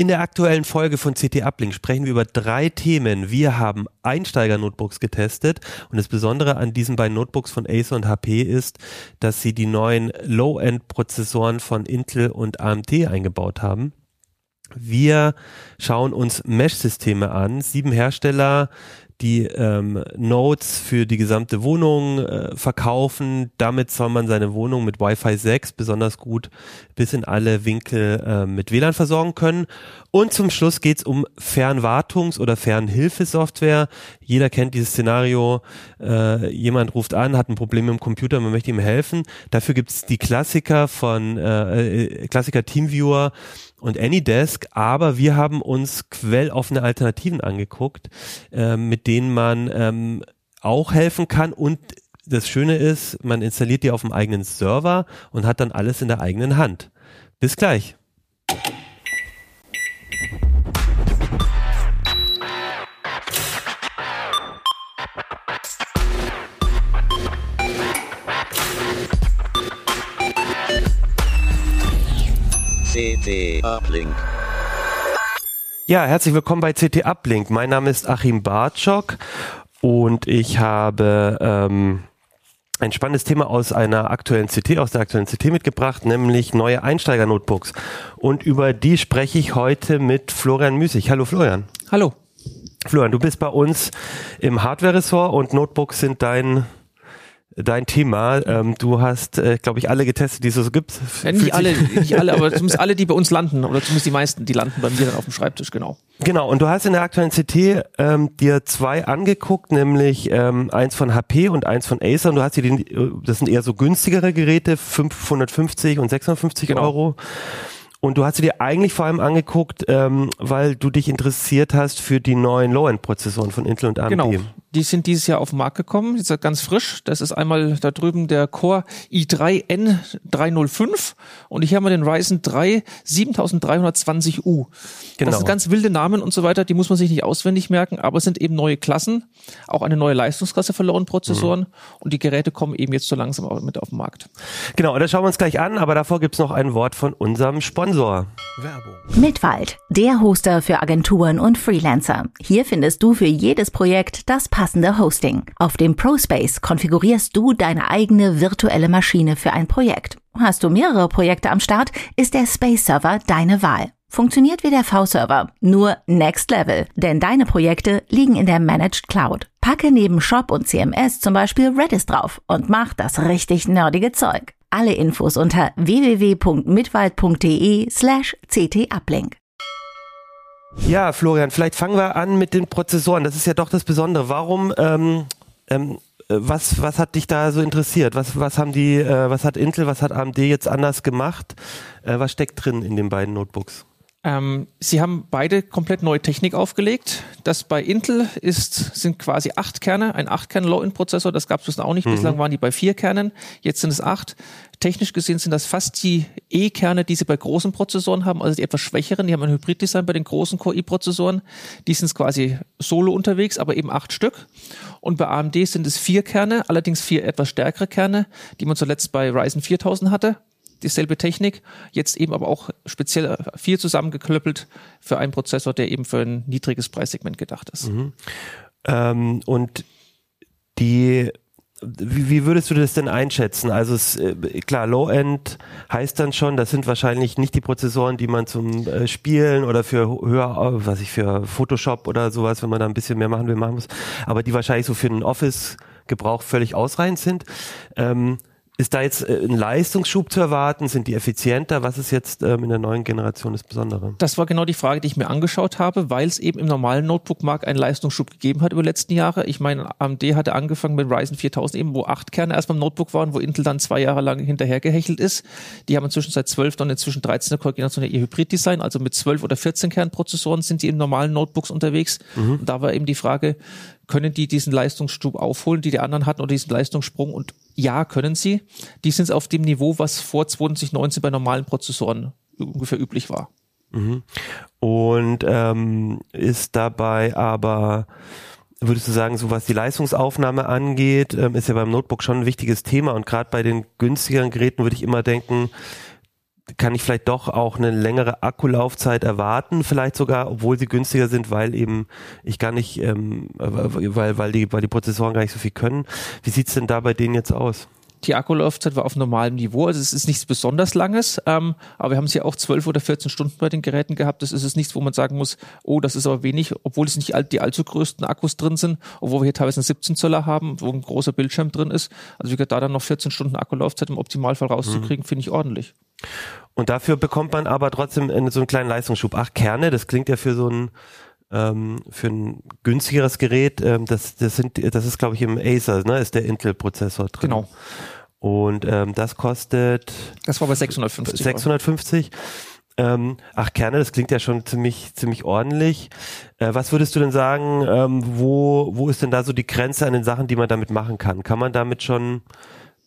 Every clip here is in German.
In der aktuellen Folge von CT Uplink sprechen wir über drei Themen. Wir haben Einsteiger-Notebooks getestet und das Besondere an diesen beiden Notebooks von Acer und HP ist, dass sie die neuen Low-End-Prozessoren von Intel und AMD eingebaut haben. Wir schauen uns Mesh-Systeme an. Sieben Hersteller die ähm, Nodes für die gesamte Wohnung äh, verkaufen. Damit soll man seine Wohnung mit Wi-Fi 6 besonders gut bis in alle Winkel äh, mit WLAN versorgen können. Und zum Schluss geht's um Fernwartungs- oder Fernhilfesoftware. Jeder kennt dieses Szenario, äh, jemand ruft an, hat ein Problem mit dem Computer, man möchte ihm helfen. Dafür gibt's die Klassiker von äh, äh Klassiker Teamviewer, und AnyDesk, aber wir haben uns quelloffene Alternativen angeguckt, äh, mit denen man ähm, auch helfen kann und das Schöne ist, man installiert die auf dem eigenen Server und hat dann alles in der eigenen Hand. Bis gleich. CT Uplink. Ja, herzlich willkommen bei CT Uplink. Mein Name ist Achim Bartschok und ich habe ähm, ein spannendes Thema aus einer aktuellen CT, aus der aktuellen CT mitgebracht, nämlich neue Einsteiger-Notebooks. Und über die spreche ich heute mit Florian Müßig. Hallo Florian. Hallo. Florian, du bist bei uns im Hardware-Ressort und Notebooks sind dein dein Thema. Ähm, du hast, äh, glaube ich, alle getestet, die es so gibt. Ja, nicht alle, nicht alle, aber zumindest alle, die bei uns landen, oder zumindest die meisten, die landen bei mir dann auf dem Schreibtisch, genau. Genau, und du hast in der aktuellen CT ähm, dir zwei angeguckt, nämlich ähm, eins von HP und eins von Acer. Und du hast dir die, das sind eher so günstigere Geräte, 550 und 650 genau. Euro. Und du hast sie dir eigentlich vor allem angeguckt, ähm, weil du dich interessiert hast für die neuen Low-End-Prozessoren von Intel und AMD. Genau. Die sind dieses Jahr auf den Markt gekommen. Sind ganz frisch. Das ist einmal da drüben der Core i3 N305 und ich habe mal den Ryzen 3 7320U. Genau. Das sind ganz wilde Namen und so weiter. Die muss man sich nicht auswendig merken, aber es sind eben neue Klassen, auch eine neue Leistungsklasse für Low-End-Prozessoren mhm. und die Geräte kommen eben jetzt so langsam mit auf den Markt. Genau, und das schauen wir uns gleich an, aber davor gibt's noch ein Wort von unserem Sponsor. Werbung. Mitwald, der Hoster für Agenturen und Freelancer. Hier findest du für jedes Projekt das passende Hosting. Auf dem ProSpace konfigurierst du deine eigene virtuelle Maschine für ein Projekt. Hast du mehrere Projekte am Start, ist der Space Server deine Wahl. Funktioniert wie der V-Server, nur Next Level, denn deine Projekte liegen in der Managed Cloud. Packe neben Shop und CMS zum Beispiel Redis drauf und mach das richtig nerdige Zeug. Alle Infos unter www.mitwald.de slash ctuplink. Ja, Florian, vielleicht fangen wir an mit den Prozessoren. Das ist ja doch das Besondere. Warum, ähm, ähm, was, was hat dich da so interessiert? Was, was haben die, äh, was hat Intel, was hat AMD jetzt anders gemacht? Äh, was steckt drin in den beiden Notebooks? Ähm, sie haben beide komplett neue Technik aufgelegt. Das bei Intel ist, sind quasi acht Kerne, ein acht Kern Low-End-Prozessor. Das gab es bislang auch nicht. Mhm. Bislang waren die bei vier Kernen. Jetzt sind es acht. Technisch gesehen sind das fast die E-Kerne, die sie bei großen Prozessoren haben, also die etwas schwächeren. Die haben ein Hybrid-Design bei den großen Core-i-Prozessoren. Die sind quasi solo unterwegs, aber eben acht Stück. Und bei AMD sind es vier Kerne, allerdings vier etwas stärkere Kerne, die man zuletzt bei Ryzen 4000 hatte dieselbe Technik, jetzt eben aber auch speziell viel zusammengeklöppelt für einen Prozessor, der eben für ein niedriges Preissegment gedacht ist. Mhm. Ähm, und die wie, wie würdest du das denn einschätzen? Also es, äh, klar, Low-End heißt dann schon, das sind wahrscheinlich nicht die Prozessoren, die man zum äh, Spielen oder für höher, was ich für Photoshop oder sowas, wenn man da ein bisschen mehr machen will, machen muss, aber die wahrscheinlich so für den Office-Gebrauch völlig ausreichend sind. Ähm, ist da jetzt äh, ein Leistungsschub zu erwarten? Sind die effizienter? Was ist jetzt ähm, in der neuen Generation das Besondere? Das war genau die Frage, die ich mir angeschaut habe, weil es eben im normalen Notebook-Markt einen Leistungsschub gegeben hat über die letzten Jahre. Ich meine, AMD hatte angefangen mit Ryzen 4000 eben, wo acht Kerne erst beim Notebook waren, wo Intel dann zwei Jahre lang hinterhergehechelt ist. Die haben inzwischen seit 12 und inzwischen 13 Generation ihr Hybrid-Design, also mit 12 oder 14 Kernprozessoren sind die im normalen Notebooks unterwegs. Mhm. Und da war eben die Frage, können die diesen Leistungsstub aufholen, die die anderen hatten, oder diesen Leistungssprung? Und ja, können sie. Die sind auf dem Niveau, was vor 2019 bei normalen Prozessoren ungefähr üblich war. Mhm. Und ähm, ist dabei aber würdest du sagen, so was die Leistungsaufnahme angeht, ähm, ist ja beim Notebook schon ein wichtiges Thema und gerade bei den günstigeren Geräten würde ich immer denken, kann ich vielleicht doch auch eine längere Akkulaufzeit erwarten, vielleicht sogar, obwohl sie günstiger sind, weil eben ich gar nicht, ähm, weil, weil, die, weil die Prozessoren gar nicht so viel können. Wie sieht's denn da bei denen jetzt aus? Die Akkulaufzeit war auf normalem Niveau, also es ist nichts besonders langes, ähm, aber wir haben sie auch 12 oder 14 Stunden bei den Geräten gehabt. Das ist es nichts, wo man sagen muss, oh, das ist aber wenig, obwohl es nicht all, die allzu größten Akkus drin sind, obwohl wir hier teilweise einen 17 Zöller haben, wo ein großer Bildschirm drin ist. Also wie gesagt, da dann noch 14 Stunden Akkulaufzeit im Optimalfall rauszukriegen, mhm. finde ich ordentlich. Und dafür bekommt man aber trotzdem so einen kleinen Leistungsschub. Acht Kerne, das klingt ja für so ein ähm, für ein günstigeres Gerät, ähm, das, das sind, das ist glaube ich im Acer, ne, ist der Intel-Prozessor drin. Genau. Und ähm, das kostet. Das war bei 650. 650. Ähm, ach Kerne, das klingt ja schon ziemlich ziemlich ordentlich. Äh, was würdest du denn sagen? Ähm, wo wo ist denn da so die Grenze an den Sachen, die man damit machen kann? Kann man damit schon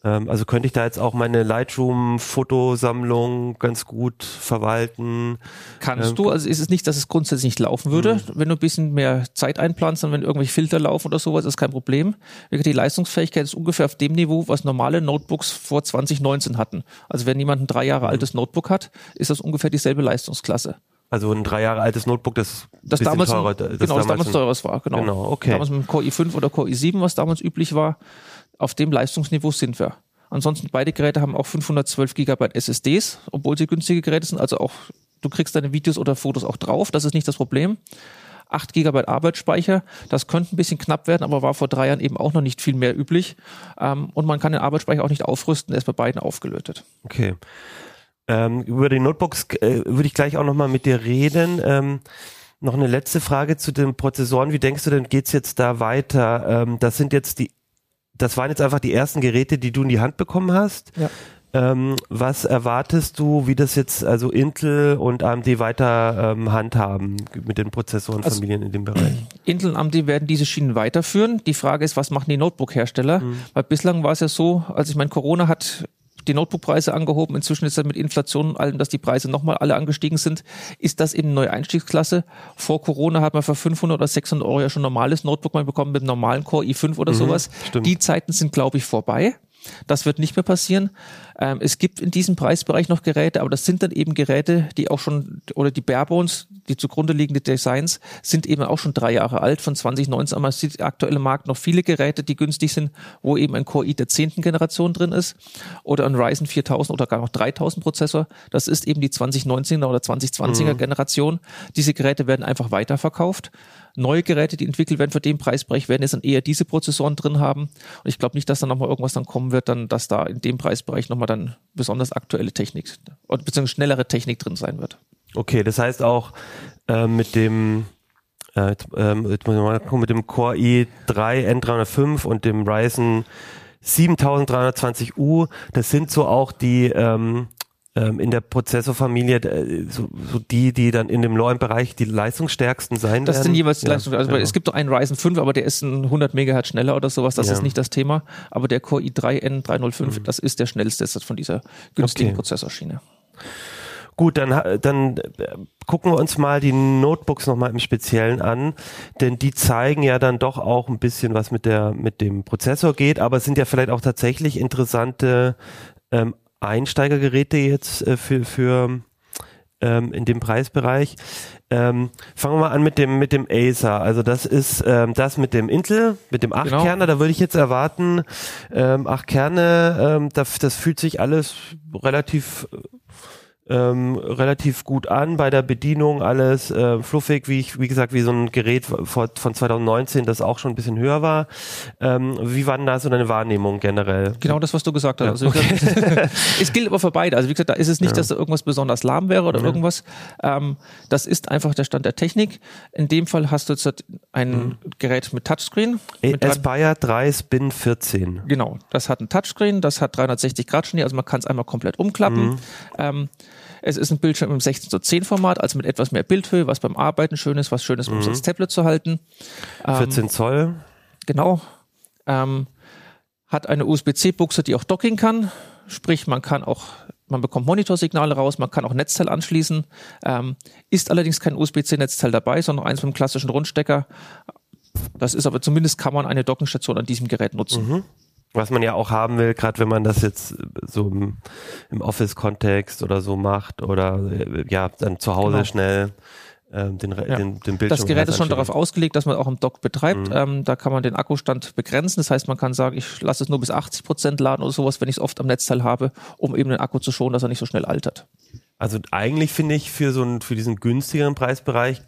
ähm, also könnte ich da jetzt auch meine Lightroom-Fotosammlung ganz gut verwalten. Kannst ähm, du, also ist es nicht, dass es grundsätzlich nicht laufen würde, mhm. wenn du ein bisschen mehr Zeit einplanst und wenn irgendwelche Filter laufen oder sowas, ist kein Problem. Die Leistungsfähigkeit ist ungefähr auf dem Niveau, was normale Notebooks vor 2019 hatten. Also wenn jemand ein drei Jahre mhm. altes Notebook hat, ist das ungefähr dieselbe Leistungsklasse. Also ein drei Jahre altes Notebook, das, das damals, teurer, das genau, damals, damals teures war, genau. genau okay. Damals mit dem Core i5 oder Core i7, was damals üblich war, auf dem Leistungsniveau sind wir. Ansonsten beide Geräte haben auch 512 GB SSDs, obwohl sie günstige Geräte sind. Also auch du kriegst deine Videos oder Fotos auch drauf. Das ist nicht das Problem. 8 GB Arbeitsspeicher, das könnte ein bisschen knapp werden, aber war vor drei Jahren eben auch noch nicht viel mehr üblich. Ähm, und man kann den Arbeitsspeicher auch nicht aufrüsten, der ist bei beiden aufgelötet. Okay. Ähm, über die Notebooks äh, würde ich gleich auch nochmal mit dir reden. Ähm, noch eine letzte Frage zu den Prozessoren. Wie denkst du denn, geht's jetzt da weiter? Ähm, das sind jetzt die das waren jetzt einfach die ersten Geräte, die du in die Hand bekommen hast. Ja. Ähm, was erwartest du, wie das jetzt also Intel und AMD weiter ähm, handhaben mit den Prozessorenfamilien also, in dem Bereich? Intel und AMD werden diese Schienen weiterführen. Die Frage ist, was machen die Notebook-Hersteller? Mhm. Weil bislang war es ja so, also ich meine, Corona hat die Notebook-Preise angehoben. Inzwischen ist das mit Inflation und allem, dass die Preise nochmal alle angestiegen sind, ist das eben eine neue Einstiegsklasse. Vor Corona hat man für 500 oder 600 Euro ja schon ein normales Notebook mal bekommen mit einem normalen Core i5 oder mhm, sowas. Stimmt. Die Zeiten sind, glaube ich, vorbei. Das wird nicht mehr passieren. Ähm, es gibt in diesem Preisbereich noch Geräte, aber das sind dann eben Geräte, die auch schon, oder die Barebones, die zugrunde liegende Designs, sind eben auch schon drei Jahre alt, von 2019. Aber man sieht aktuell im Markt noch viele Geräte, die günstig sind, wo eben ein Core i der zehnten Generation drin ist oder ein Ryzen 4000 oder gar noch 3000 Prozessor. Das ist eben die 2019er oder 2020er mhm. Generation. Diese Geräte werden einfach weiterverkauft neue Geräte, die entwickelt werden für den Preisbereich, werden jetzt dann eher diese Prozessoren drin haben. Und ich glaube nicht, dass da nochmal irgendwas dann kommen wird, dann, dass da in dem Preisbereich nochmal dann besonders aktuelle Technik oder beziehungsweise schnellere Technik drin sein wird. Okay, das heißt auch äh, mit dem äh, ähm, jetzt muss ich mal gucken, mit dem Core i3 N305 und dem Ryzen 7320U, das sind so auch die ähm, ähm, in der Prozessorfamilie äh, so, so die, die dann in dem Low-End-Bereich die leistungsstärksten sein das werden? Das sind jeweils die ja, Leistung, also ja. es gibt doch einen Ryzen 5, aber der ist ein 100 Megahertz schneller oder sowas, das ja. ist nicht das Thema, aber der Core i3 N305, mhm. das ist der schnellste von dieser günstigen okay. Prozessorschiene. Gut, dann, dann äh, gucken wir uns mal die Notebooks nochmal im Speziellen an, denn die zeigen ja dann doch auch ein bisschen, was mit der mit dem Prozessor geht, aber es sind ja vielleicht auch tatsächlich interessante ähm, Einsteigergeräte jetzt äh, für, für ähm, in dem Preisbereich. Ähm, fangen wir mal an mit dem mit dem Acer. Also das ist ähm, das mit dem Intel, mit dem 8 genau. Da würde ich jetzt erwarten, ähm, 8 Kerne, ähm, das, das fühlt sich alles relativ ähm, relativ gut an bei der Bedienung, alles äh, fluffig, wie ich, wie gesagt, wie so ein Gerät von, von 2019, das auch schon ein bisschen höher war. Ähm, wie war denn da so deine Wahrnehmung generell? Genau das, was du gesagt hast. Ja, also, okay. gesagt, es gilt aber für beide. Also wie gesagt, da ist es nicht, ja. dass da irgendwas besonders lahm wäre oder ja. irgendwas. Ähm, das ist einfach der Stand der Technik. In dem Fall hast du jetzt ein mhm. Gerät mit Touchscreen. Mit Aspire 3 Spin 14. Genau, das hat ein Touchscreen, das hat 360 Grad Schnee, also man kann es einmal komplett umklappen. Mhm. Es ist ein Bildschirm im 16 zu 10 Format, also mit etwas mehr Bildhöhe, was beim Arbeiten schön ist, was schön ist, um es mhm. als Tablet zu halten. 14 ähm, Zoll. Genau. Ähm, hat eine USB-C-Buchse, die auch Docking kann. Sprich, man kann auch, man bekommt Monitorsignale raus, man kann auch Netzteil anschließen. Ähm, ist allerdings kein USB-C-Netzteil dabei, sondern eins mit einem klassischen Rundstecker. Das ist aber zumindest kann man eine Dockenstation an diesem Gerät nutzen. Mhm. Was man ja auch haben will, gerade wenn man das jetzt so im, im Office-Kontext oder so macht oder äh, ja, dann zu Hause genau. schnell ähm, den, ja. den, den Bildschirm. Das Gerät ist schon darauf ausgelegt, dass man auch im Dock betreibt. Mhm. Ähm, da kann man den Akkustand begrenzen. Das heißt, man kann sagen, ich lasse es nur bis 80 Prozent laden oder sowas, wenn ich es oft am Netzteil habe, um eben den Akku zu schonen, dass er nicht so schnell altert. Also eigentlich finde ich für so einen, für diesen günstigeren Preisbereich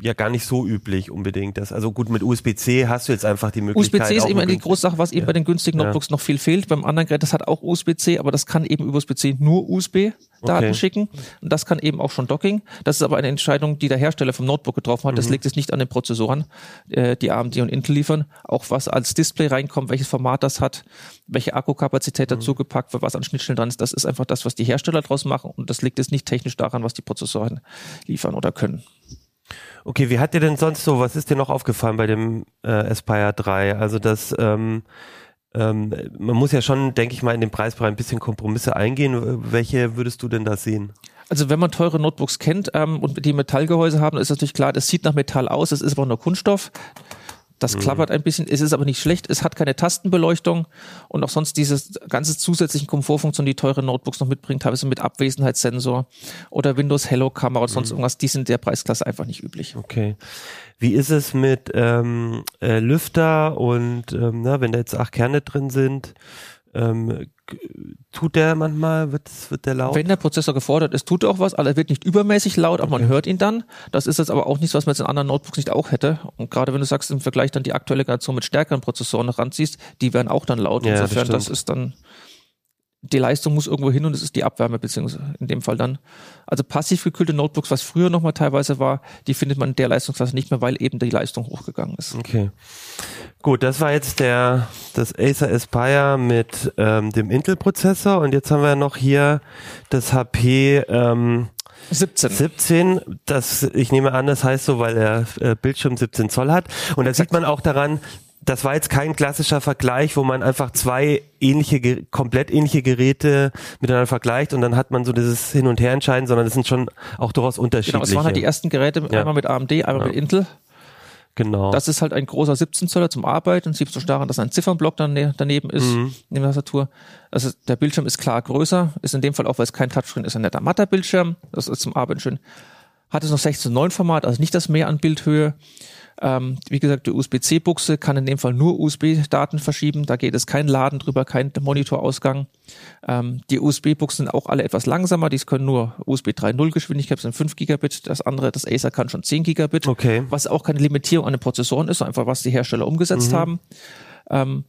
ja gar nicht so üblich unbedingt. Das, also gut, mit USB-C hast du jetzt einfach die Möglichkeit. USB-C ist eben die große Sache, was eben ja. bei den günstigen Notebooks ja. noch viel fehlt. Beim anderen Gerät, das hat auch USB-C, aber das kann eben über USB-C nur USB-Daten okay. schicken. Und das kann eben auch schon Docking. Das ist aber eine Entscheidung, die der Hersteller vom Notebook getroffen hat. Das mhm. liegt es nicht an den Prozessoren, äh, die AMD und Intel liefern. Auch was als Display reinkommt, welches Format das hat, welche Akkukapazität mhm. dazu gepackt wird, was an Schnittstellen dran ist. Das ist einfach das, was die Hersteller draus machen. Und das liegt jetzt nicht technisch daran, was die Prozessoren liefern oder können. Okay, wie hat dir denn sonst so, was ist dir noch aufgefallen bei dem äh, Aspire 3? Also das, ähm, ähm, man muss ja schon, denke ich mal, in dem Preisbereich ein bisschen Kompromisse eingehen. Welche würdest du denn da sehen? Also wenn man teure Notebooks kennt ähm, und die Metallgehäuse haben, ist natürlich klar, das sieht nach Metall aus, es ist aber nur Kunststoff. Das mhm. klappert ein bisschen, es ist aber nicht schlecht, es hat keine Tastenbeleuchtung und auch sonst diese ganze zusätzlichen Komfortfunktionen, die teure Notebooks noch mitbringen, teilweise mit Abwesenheitssensor oder Windows Hello Kamera oder sonst mhm. irgendwas, die sind der Preisklasse einfach nicht üblich. Okay. Wie ist es mit ähm, äh, Lüfter und ähm, na, wenn da jetzt acht Kerne drin sind? Ähm, tut der manchmal, wird, wird der laut? Wenn der Prozessor gefordert ist, tut er auch was, aber er wird nicht übermäßig laut, aber okay. man hört ihn dann. Das ist jetzt aber auch nichts, was man jetzt in anderen Notebooks nicht auch hätte. Und gerade wenn du sagst, im Vergleich dann die aktuelle Generation mit stärkeren Prozessoren ranziehst, die werden auch dann laut. Ja, Insofern, das, das ist dann die Leistung muss irgendwo hin und es ist die Abwärme, beziehungsweise in dem Fall dann. Also passiv gekühlte Notebooks, was früher nochmal teilweise war, die findet man in der Leistungsklasse nicht mehr, weil eben die Leistung hochgegangen ist. Okay. Gut, das war jetzt der, das Acer Aspire mit ähm, dem Intel-Prozessor und jetzt haben wir noch hier das HP ähm, 17. 17, das, ich nehme an, das heißt so, weil der äh, Bildschirm 17 Zoll hat. Und da sieht man auch daran, das war jetzt kein klassischer Vergleich, wo man einfach zwei ähnliche, komplett ähnliche Geräte miteinander vergleicht und dann hat man so dieses Hin- und Her-Entscheiden, sondern es sind schon auch durchaus unterschiedliche. Genau, es waren halt die ersten Geräte, ja. einmal mit AMD, einmal ja. mit Intel. Genau. Das ist halt ein großer 17 Zöller zum Arbeiten. Siehst du daran, dass ein Ziffernblock dann daneben ist, mhm. in der Tastatur. Also der Bildschirm ist klar größer, ist in dem Fall auch, weil es kein Touchscreen ist, ein netter matter Bildschirm. Das ist zum Arbeiten schön. Hat es noch 16:9 Format, also nicht das mehr an Bildhöhe. Ähm, wie gesagt, die USB-C-Buchse kann in dem Fall nur USB-Daten verschieben. Da geht es kein Laden drüber, kein Monitorausgang. Ähm, die USB-Buchsen sind auch alle etwas langsamer. Die können nur USB 3.0 Geschwindigkeit, sind 5 Gigabit. Das andere, das Acer kann schon 10 Gigabit. Okay. Was auch keine Limitierung an den Prozessoren ist, einfach was die Hersteller umgesetzt mhm. haben. Ähm,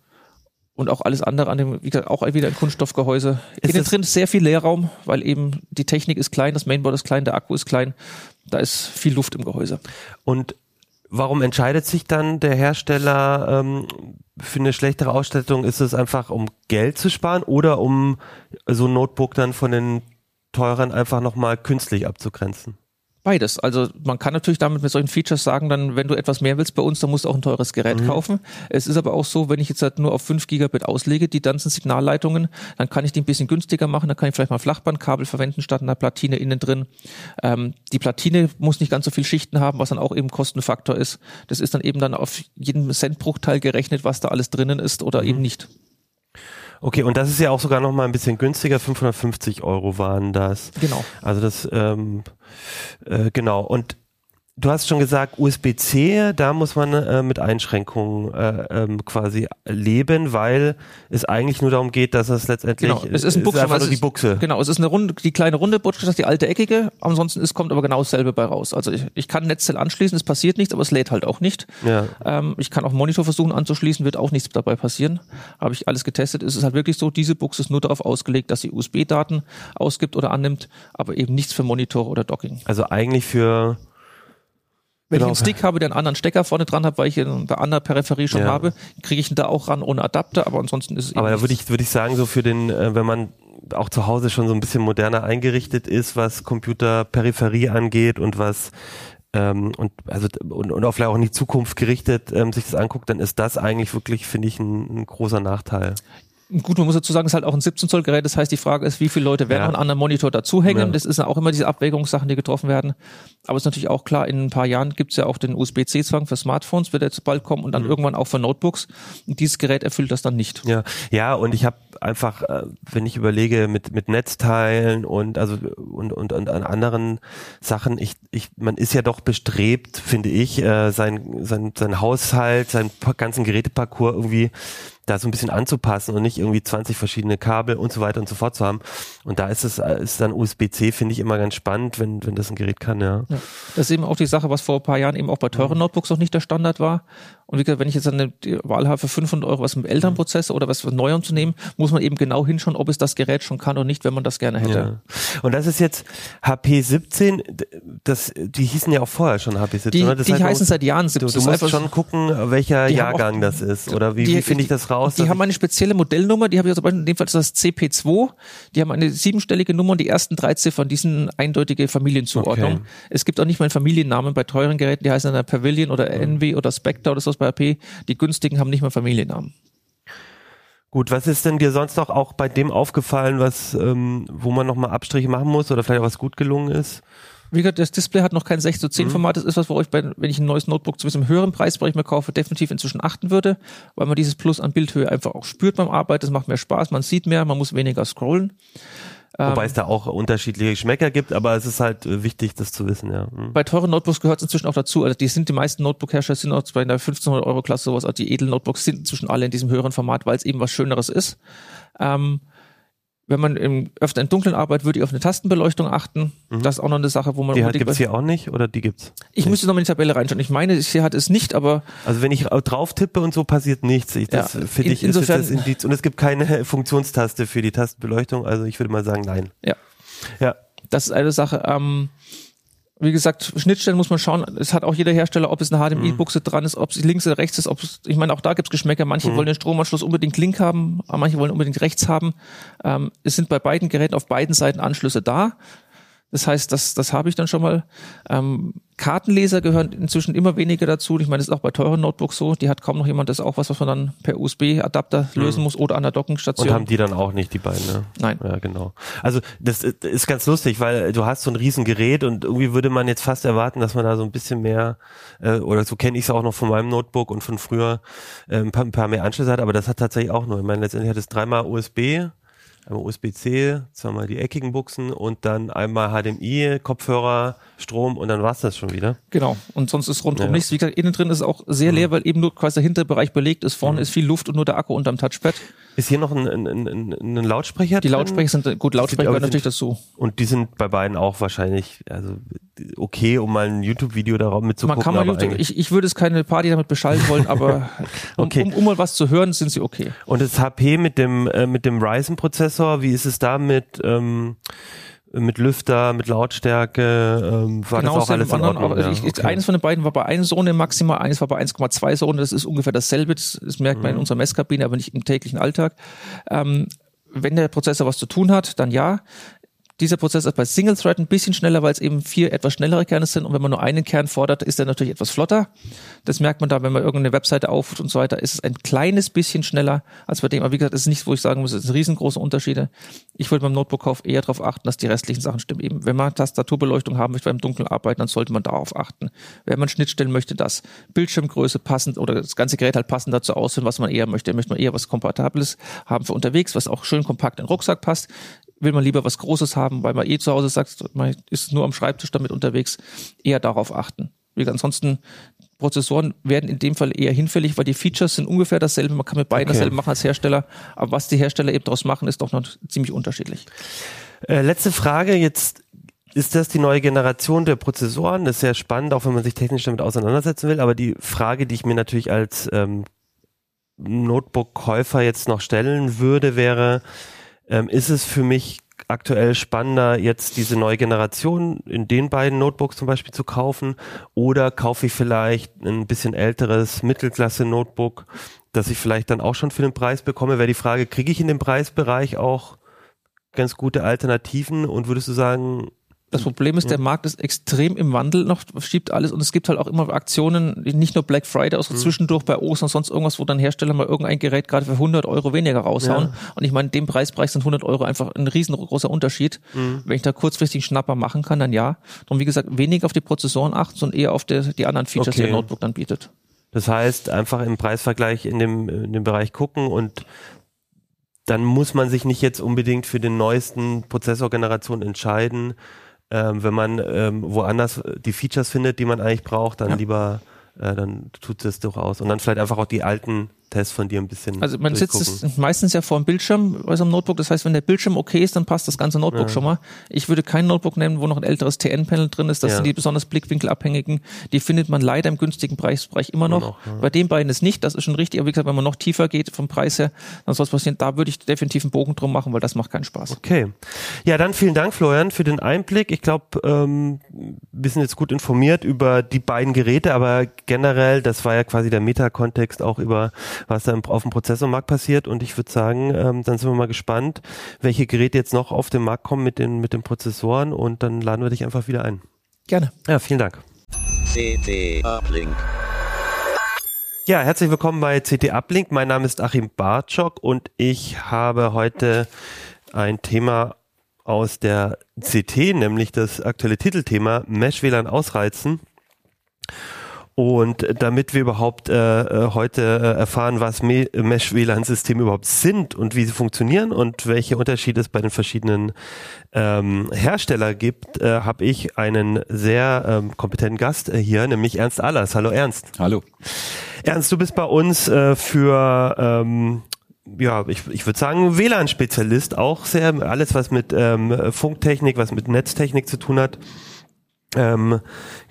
und auch alles andere an dem, wie gesagt, auch wieder ein Kunststoffgehäuse. Ist Innen drin ist sehr viel Leerraum, weil eben die Technik ist klein, das Mainboard ist klein, der Akku ist klein. Da ist viel Luft im Gehäuse. Und Warum entscheidet sich dann der Hersteller ähm, für eine schlechtere Ausstattung? Ist es einfach, um Geld zu sparen oder um so ein Notebook dann von den teuren einfach nochmal künstlich abzugrenzen? Beides. Also man kann natürlich damit mit solchen Features sagen, dann, wenn du etwas mehr willst bei uns, dann musst du auch ein teures Gerät mhm. kaufen. Es ist aber auch so, wenn ich jetzt halt nur auf 5 Gigabit auslege, die ganzen Signalleitungen, dann kann ich die ein bisschen günstiger machen, dann kann ich vielleicht mal Flachbandkabel verwenden statt einer Platine innen drin. Ähm, die Platine muss nicht ganz so viel Schichten haben, was dann auch eben Kostenfaktor ist. Das ist dann eben dann auf jeden Centbruchteil gerechnet, was da alles drinnen ist oder mhm. eben nicht. Okay, und das ist ja auch sogar noch mal ein bisschen günstiger, 550 Euro waren das. Genau. Also das, ähm, äh, genau. Und du hast schon gesagt, USB-C, da muss man äh, mit Einschränkungen äh, ähm, quasi leben, weil es eigentlich nur darum geht, dass es letztendlich genau, es ist, ein Buchse, ist einfach nur die Buchse. Genau, es ist eine runde, die kleine runde Buchse, das ist die alte eckige. Ansonsten ist, kommt aber genau dasselbe bei raus. Also ich, ich kann Netzzell anschließen, es passiert nichts, aber es lädt halt auch nicht. Ja. Ähm, ich kann auch Monitor versuchen anzuschließen, wird auch nichts dabei passieren. Habe ich alles getestet. Es ist halt wirklich so, diese Buchse ist nur darauf ausgelegt, dass sie USB-Daten ausgibt oder annimmt, aber eben nichts für Monitor oder Docking. Also eigentlich für wenn genau. ich einen Stick habe, der einen anderen Stecker vorne dran hat, weil ich ihn bei anderer Peripherie schon ja. habe, kriege ich ihn da auch ran ohne Adapter, aber ansonsten ist es Aber da würde ich, würde ich sagen, so für den, äh, wenn man auch zu Hause schon so ein bisschen moderner eingerichtet ist, was Computerperipherie angeht und was ähm, und also und, und auch vielleicht auch in die Zukunft gerichtet ähm, sich das anguckt, dann ist das eigentlich wirklich, finde ich, ein, ein großer Nachteil. Gut, man muss dazu sagen, es ist halt auch ein 17 Zoll Gerät. Das heißt, die Frage ist, wie viele Leute werden ja. einen anderen Monitor dazuhängen. Ja. Das ist auch immer diese Abwägungssachen, die getroffen werden. Aber es ist natürlich auch klar, in ein paar Jahren gibt es ja auch den USB-C-Zwang für Smartphones, wird jetzt bald kommen und dann mhm. irgendwann auch für Notebooks. Und dieses Gerät erfüllt das dann nicht. Ja, ja und ich habe einfach, äh, wenn ich überlege, mit, mit Netzteilen und also und, und, und an anderen Sachen, ich, ich, man ist ja doch bestrebt, finde ich, äh, sein, sein, sein Haushalt, seinen ganzen Geräteparcours irgendwie da so ein bisschen anzupassen und nicht irgendwie 20 verschiedene Kabel und so weiter und so fort zu haben. Und da ist es ist dann USB-C, finde ich immer ganz spannend, wenn, wenn das ein Gerät kann, ja. ja. Das ist eben auch die Sache, was vor ein paar Jahren eben auch bei teuren Notebooks noch nicht der Standard war. Und wie gesagt, wenn ich jetzt eine Wahl habe für 500 Euro, was mit älteren Prozessor oder was Neuem zu nehmen, muss man eben genau hinschauen, ob es das Gerät schon kann oder nicht, wenn man das gerne hätte. Ja. Und das ist jetzt HP 17, das, die hießen ja auch vorher schon HP 17. Die, oder? Das die heißt, heißen seit Jahren 17. Du, du musst schon gucken, welcher Jahrgang auch, das ist. Oder wie, wie finde ich das raus? Die haben eine spezielle Modellnummer, die habe ich zum Beispiel in dem Fall das CP2. Die haben eine siebenstellige Nummer und die ersten drei Ziffern, die sind eindeutige Familienzuordnung. Okay. Es gibt auch nicht mal einen Familiennamen bei teuren Geräten, die heißen dann Pavilion oder Envy oder Spectre oder sowas bei HP. Die günstigen haben nicht mal Familiennamen. Gut, was ist denn dir sonst noch auch bei dem aufgefallen, was, ähm, wo man nochmal Abstriche machen muss oder vielleicht auch was gut gelungen ist? Wie gesagt, das Display hat noch kein 6 zu 10 mhm. Format. Das ist was, wo ich, bei, wenn ich ein neues Notebook zu einem höheren Preisbereich mir kaufe, definitiv inzwischen achten würde, weil man dieses Plus an Bildhöhe einfach auch spürt beim Arbeiten. Das macht mehr Spaß, man sieht mehr, man muss weniger scrollen. Wobei ähm, es da auch unterschiedliche Geschmäcker gibt, aber es ist halt äh, wichtig, das zu wissen, ja. Mhm. Bei teuren Notebooks gehört es inzwischen auch dazu. Also die sind die meisten Notebook-Hersteller sind auch bei der 1500 Euro Klasse sowas. Also die edlen Notebooks sind inzwischen alle in diesem höheren Format, weil es eben was Schöneres ist. Ähm, wenn man im, öfter in Dunkeln arbeitet, würde ich auf eine Tastenbeleuchtung achten. Mhm. Das ist auch noch eine Sache, wo man. Die gibt es hier auch nicht oder die gibt's? Ich nicht. müsste noch mal in die Tabelle reinschauen. Ich meine, hier hat es nicht, aber. Also wenn ich drauf tippe und so passiert nichts. Ich, das ja, finde ich insofern, ist das Indiz. Und es gibt keine Funktionstaste für die Tastenbeleuchtung. Also ich würde mal sagen, nein. Ja. Ja. Das ist eine Sache. Ähm, wie gesagt, Schnittstellen muss man schauen. Es hat auch jeder Hersteller, ob es eine HDMI-Buchse dran ist, ob es links oder rechts ist. Ob es, ich meine, auch da gibt es Geschmäcker. Manche mhm. wollen den Stromanschluss unbedingt link haben, manche wollen unbedingt rechts haben. Ähm, es sind bei beiden Geräten auf beiden Seiten Anschlüsse da. Das heißt, das, das habe ich dann schon mal. Ähm, Kartenleser gehören inzwischen immer weniger dazu. Ich meine, das ist auch bei teuren Notebooks so. Die hat kaum noch jemand. Das ist auch was, was man dann per USB-Adapter mhm. lösen muss oder an der Dockingstation. Und haben die dann auch nicht, die beiden, ne? Nein. Ja, genau. Also das ist ganz lustig, weil du hast so ein Riesengerät und irgendwie würde man jetzt fast erwarten, dass man da so ein bisschen mehr, äh, oder so kenne ich es auch noch von meinem Notebook und von früher, äh, ein, paar, ein paar mehr Anschlüsse hat, aber das hat tatsächlich auch nur. Ich meine, letztendlich hat es dreimal USB, einmal USB-C, zweimal die eckigen Buchsen und dann einmal HDMI, Kopfhörer, Strom und dann war's das schon wieder. Genau. Und sonst ist rundum ja. nichts. Wie gesagt, innen drin ist es auch sehr leer, mhm. weil eben nur quasi der hintere Bereich belegt ist. Vorne mhm. ist viel Luft und nur der Akku unterm Touchpad. Ist hier noch ein, ein, ein, ein Lautsprecher? Die Lautsprecher sind gut, Lautsprecher gehören natürlich dazu. Und die sind bei beiden auch wahrscheinlich also okay, um mal ein YouTube-Video darauf mitzugucken. Man kann mal YouTube, ich, ich würde es keine Party damit beschallen wollen, aber okay. um, um, um, mal was zu hören, sind sie okay. Und das HP mit dem äh, mit dem Ryzen-Prozessor, wie ist es da mit ähm, mit Lüfter, mit Lautstärke, ähm, war genau, das auch alles in Ordnung? Auch, also ich, okay. Eines von den beiden war bei 1 Sohne maximal, eines war bei 1,2 Sohne, das ist ungefähr dasselbe, das, das merkt man mhm. in unserer Messkabine, aber nicht im täglichen Alltag. Ähm, wenn der Prozessor was zu tun hat, dann ja. Dieser Prozess ist bei Single Thread ein bisschen schneller, weil es eben vier etwas schnellere Kerne sind und wenn man nur einen Kern fordert, ist er natürlich etwas flotter. Das merkt man da, wenn man irgendeine Webseite aufruft und so weiter, ist es ein kleines bisschen schneller als bei dem. Aber wie gesagt, es ist nichts, wo ich sagen muss, es sind riesengroße Unterschiede. Ich würde beim Notebook-Kauf eher darauf achten, dass die restlichen Sachen stimmen. Eben, wenn man Tastaturbeleuchtung haben möchte beim Dunkeln arbeiten, dann sollte man darauf achten. Wenn man Schnittstellen möchte, dass Bildschirmgröße passend oder das ganze Gerät halt passend dazu aussehen, was man eher möchte. Möchte man eher was Kompatibles haben für unterwegs, was auch schön kompakt in den Rucksack passt will man lieber was Großes haben, weil man eh zu Hause sagt, man ist nur am Schreibtisch damit unterwegs, eher darauf achten. Wie ansonsten Prozessoren werden in dem Fall eher hinfällig, weil die Features sind ungefähr dasselbe. Man kann mit beiden okay. dasselbe machen als Hersteller, aber was die Hersteller eben daraus machen, ist doch noch ziemlich unterschiedlich. Äh, letzte Frage jetzt. Ist das die neue Generation der Prozessoren? Das ist sehr spannend, auch wenn man sich technisch damit auseinandersetzen will. Aber die Frage, die ich mir natürlich als ähm, Notebook-Käufer jetzt noch stellen würde, wäre, ähm, ist es für mich aktuell spannender, jetzt diese neue Generation in den beiden Notebooks zum Beispiel zu kaufen oder kaufe ich vielleicht ein bisschen älteres Mittelklasse-Notebook, das ich vielleicht dann auch schon für den Preis bekomme? Wäre die Frage, kriege ich in dem Preisbereich auch ganz gute Alternativen und würdest du sagen, Das Problem ist, der Markt ist extrem im Wandel noch, schiebt alles und es gibt halt auch immer Aktionen, nicht nur Black Friday, auch so mhm. zwischendurch bei Ostern und sonst irgendwas, wo dann Hersteller mal irgendein Gerät gerade für 100 Euro weniger raushauen. Ja. Und ich meine, in dem Preisbereich sind 100 Euro einfach ein riesengroßer Unterschied. Mhm. Wenn ich da kurzfristig Schnapper machen kann, dann ja. Darum, wie gesagt, weniger auf die Prozessoren achten, sondern eher auf die, die anderen Features, okay. die der Notebook dann bietet. Das heißt, einfach im Preisvergleich in dem, in dem Bereich gucken und dann muss man sich nicht jetzt unbedingt für den neuesten Prozessorgeneration entscheiden. Ähm, wenn man ähm, woanders die Features findet, die man eigentlich braucht, dann ja. lieber, äh, dann tut es doch aus. Und dann vielleicht einfach auch die alten Test von dir ein bisschen. Also man sitzt meistens ja vor dem Bildschirm bei so einem Notebook. Das heißt, wenn der Bildschirm okay ist, dann passt das ganze Notebook ja. schon mal. Ich würde kein Notebook nehmen, wo noch ein älteres TN-Panel drin ist. Das ja. sind die besonders blickwinkelabhängigen. Die findet man leider im günstigen Preisbereich immer noch. noch ja. Bei den beiden ist nicht. Das ist schon richtig. Aber wie gesagt, wenn man noch tiefer geht vom Preis her, dann soll es passieren. Da würde ich definitiv einen Bogen drum machen, weil das macht keinen Spaß. Okay. Ja, dann vielen Dank, Florian, für den Einblick. Ich glaube, ähm, wir sind jetzt gut informiert über die beiden Geräte, aber generell, das war ja quasi der Meta-Kontext auch über was da auf dem Prozessormarkt passiert. Und ich würde sagen, ähm, dann sind wir mal gespannt, welche Geräte jetzt noch auf den Markt kommen mit den, mit den Prozessoren und dann laden wir dich einfach wieder ein. Gerne. Ja, vielen Dank. CT Uplink. Ja, herzlich willkommen bei CT Uplink. Mein Name ist Achim Bartschok und ich habe heute ein Thema aus der CT, nämlich das aktuelle Titelthema Mesh WLAN ausreizen. Und damit wir überhaupt äh, äh heute äh, erfahren, was Mesh-WLAN-Systeme überhaupt sind und wie sie funktionieren und welche Unterschiede es bei den verschiedenen ähm, Herstellern gibt, äh, habe ich einen sehr ähm, kompetenten Gast äh, hier, nämlich Ernst Allers. Hallo Ernst. Hallo. Ernst, du bist bei uns äh, für ähm, ja, ich, ich würde sagen, WLAN-Spezialist, auch sehr alles, was mit ähm, Funktechnik, was mit Netztechnik zu tun hat ähm,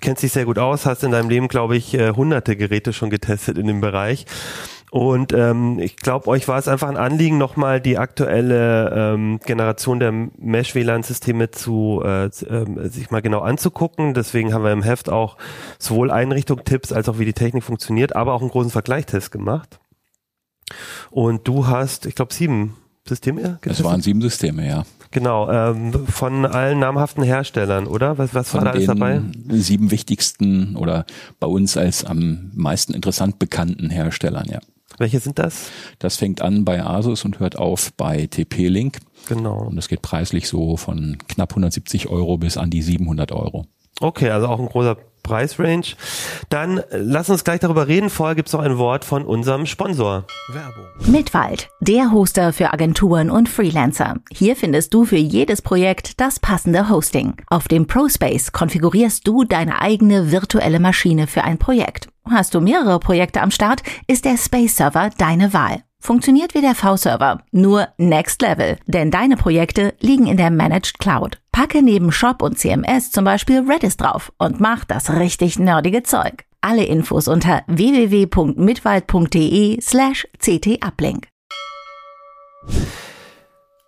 kennst dich sehr gut aus, hast in deinem Leben, glaube ich, äh, hunderte Geräte schon getestet in dem Bereich. Und ähm, ich glaube, euch war es einfach ein Anliegen, nochmal die aktuelle ähm, Generation der Mesh-WLAN-Systeme zu äh, äh, sich mal genau anzugucken. Deswegen haben wir im Heft auch sowohl Einrichtung-Tipps als auch wie die Technik funktioniert, aber auch einen großen Vergleichstest gemacht. Und du hast, ich glaube, sieben Systeme getestet? Es waren sieben Systeme, ja. Genau, ähm, von allen namhaften Herstellern, oder? Was, was von war da alles dabei? Sieben wichtigsten oder bei uns als am meisten interessant bekannten Herstellern, ja. Welche sind das? Das fängt an bei Asus und hört auf bei TP-Link. Genau. Und das geht preislich so von knapp 170 Euro bis an die 700 Euro. Okay, also auch ein großer Preisrange. Dann lass uns gleich darüber reden. Vorher gibt es noch ein Wort von unserem Sponsor. Werbung. Mitwald, der Hoster für Agenturen und Freelancer. Hier findest du für jedes Projekt das passende Hosting. Auf dem ProSpace konfigurierst du deine eigene virtuelle Maschine für ein Projekt. Hast du mehrere Projekte am Start, ist der Space Server deine Wahl. Funktioniert wie der V-Server, nur Next Level, denn deine Projekte liegen in der Managed Cloud. Packe neben Shop und CMS zum Beispiel Redis drauf und mach das richtig nerdige Zeug. Alle Infos unter www.mitwald.de slash ctuplink.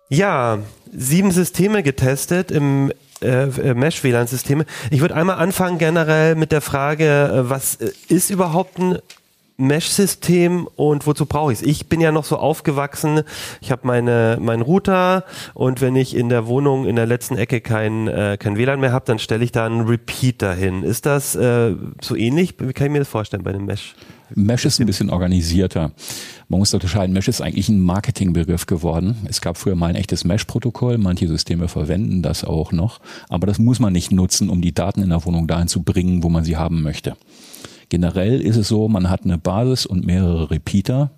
Ja, sieben Systeme getestet im äh, äh Mesh-WLAN-Systeme. Ich würde einmal anfangen generell mit der Frage, äh, was ist überhaupt ein Mesh-System und wozu brauche ich es? Ich bin ja noch so aufgewachsen, ich habe meine meinen Router und wenn ich in der Wohnung in der letzten Ecke kein, äh, kein WLAN mehr habe, dann stelle ich da einen Repeater hin. Ist das äh, so ähnlich? Wie kann ich mir das vorstellen bei einem Mesh? Mesh ist ein bisschen organisierter. Man muss unterscheiden, Mesh ist eigentlich ein Marketingbegriff geworden. Es gab früher mal ein echtes Mesh-Protokoll, manche Systeme verwenden das auch noch, aber das muss man nicht nutzen, um die Daten in der Wohnung dahin zu bringen, wo man sie haben möchte. Generell ist es so, man hat eine Basis und mehrere Repeater,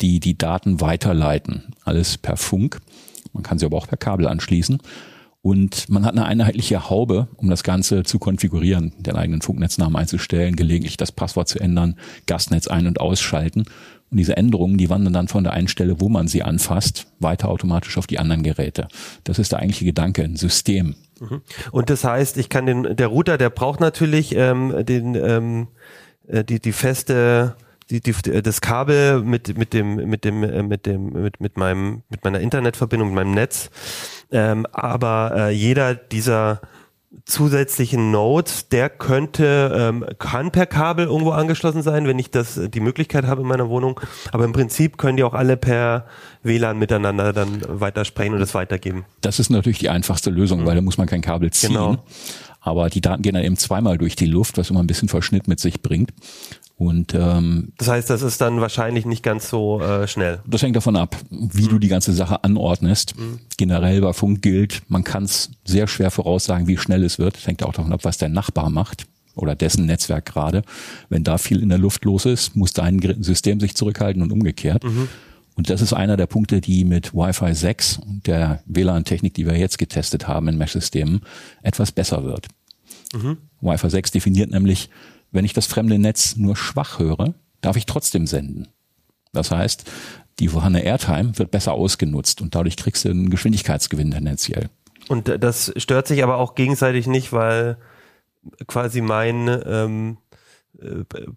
die die Daten weiterleiten. Alles per Funk. Man kann sie aber auch per Kabel anschließen. Und man hat eine einheitliche Haube, um das Ganze zu konfigurieren, den eigenen Funknetznamen einzustellen, gelegentlich das Passwort zu ändern, Gastnetz ein- und ausschalten. Und diese Änderungen, die wandern dann von der einen Stelle, wo man sie anfasst, weiter automatisch auf die anderen Geräte. Das ist der eigentliche Gedanke, ein System. Mhm. Und das heißt, ich kann den, der Router, der braucht natürlich ähm, den ähm, äh, die, die feste, die, die, das Kabel mit, mit dem, mit dem, äh, mit dem, mit, mit meinem, mit meiner Internetverbindung, mit meinem Netz. Ähm, aber äh, jeder dieser zusätzlichen Nodes, der könnte, ähm, kann per Kabel irgendwo angeschlossen sein, wenn ich das die Möglichkeit habe in meiner Wohnung. Aber im Prinzip können die auch alle per WLAN miteinander dann weitersprechen und das weitergeben. Das ist natürlich die einfachste Lösung, mhm. weil da muss man kein Kabel ziehen. Genau. Aber die Daten gehen dann eben zweimal durch die Luft, was immer ein bisschen Verschnitt mit sich bringt. Und ähm, das heißt, das ist dann wahrscheinlich nicht ganz so äh, schnell. Das hängt davon ab, wie mhm. du die ganze Sache anordnest. Mhm. Generell bei Funk gilt, man kann es sehr schwer voraussagen, wie schnell es wird. Das hängt auch davon ab, was dein Nachbar macht oder dessen Netzwerk gerade. Wenn da viel in der Luft los ist, muss dein System sich zurückhalten und umgekehrt. Mhm. Und das ist einer der Punkte, die mit Wi-Fi 6 und der WLAN-Technik, die wir jetzt getestet haben in Mesh-Systemen, etwas besser wird. Mhm. Wi-Fi 6 definiert nämlich, wenn ich das fremde Netz nur schwach höre, darf ich trotzdem senden. Das heißt, die vorhandene Airtime wird besser ausgenutzt und dadurch kriegst du einen Geschwindigkeitsgewinn tendenziell. Und das stört sich aber auch gegenseitig nicht, weil quasi mein ähm, äh,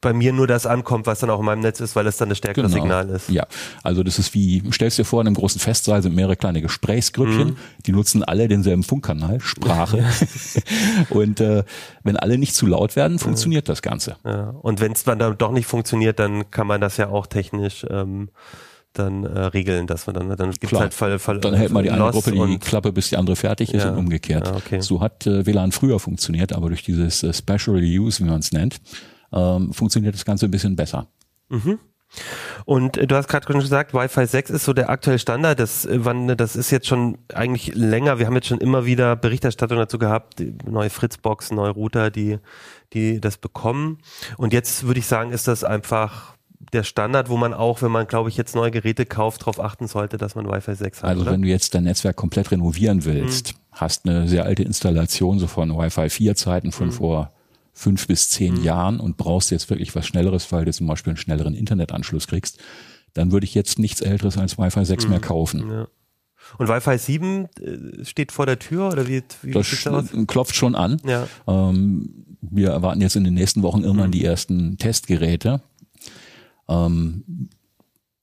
bei mir nur das ankommt, was dann auch in meinem Netz ist, weil es dann das stärkere genau. Signal ist. Ja, also das ist wie, stellst dir vor, in einem großen Festsaal sind mehrere kleine Gesprächsgrüppchen, mhm. die nutzen alle denselben Funkkanal, Sprache. und äh, wenn alle nicht zu laut werden, funktioniert ja. das Ganze. Ja. Und wenn es dann doch nicht funktioniert, dann kann man das ja auch technisch ähm, dann äh, regeln, dass man dann dann gibt's halt Fall, Fall Dann hält man die eine Gruppe die Klappe, bis die andere fertig ist ja. und umgekehrt. Ja, okay. So hat äh, WLAN früher funktioniert, aber durch dieses äh, Special Use, wie man es nennt, ähm, funktioniert das Ganze ein bisschen besser. Mhm. Und äh, du hast gerade schon gesagt, Wi-Fi 6 ist so der aktuelle Standard. Das, äh, wann, das ist jetzt schon eigentlich länger. Wir haben jetzt schon immer wieder Berichterstattung dazu gehabt, neue Fritzbox, neue Router, die, die das bekommen. Und jetzt würde ich sagen, ist das einfach der Standard, wo man auch, wenn man, glaube ich, jetzt neue Geräte kauft, darauf achten sollte, dass man Wi-Fi 6 hat. Also oder? wenn du jetzt dein Netzwerk komplett renovieren willst, mhm. hast eine sehr alte Installation, so von Wi-Fi 4 Zeiten von mhm. vor fünf bis zehn mhm. Jahren und brauchst jetzt wirklich was Schnelleres, weil du zum Beispiel einen schnelleren Internetanschluss kriegst, dann würde ich jetzt nichts älteres als Wi-Fi 6 mhm. mehr kaufen. Ja. Und Wi-Fi 7 äh, steht vor der Tür oder wie, wie das sieht's aus? klopft schon an. Ja. Ähm, wir erwarten jetzt in den nächsten Wochen irgendwann mhm. die ersten Testgeräte. Ähm,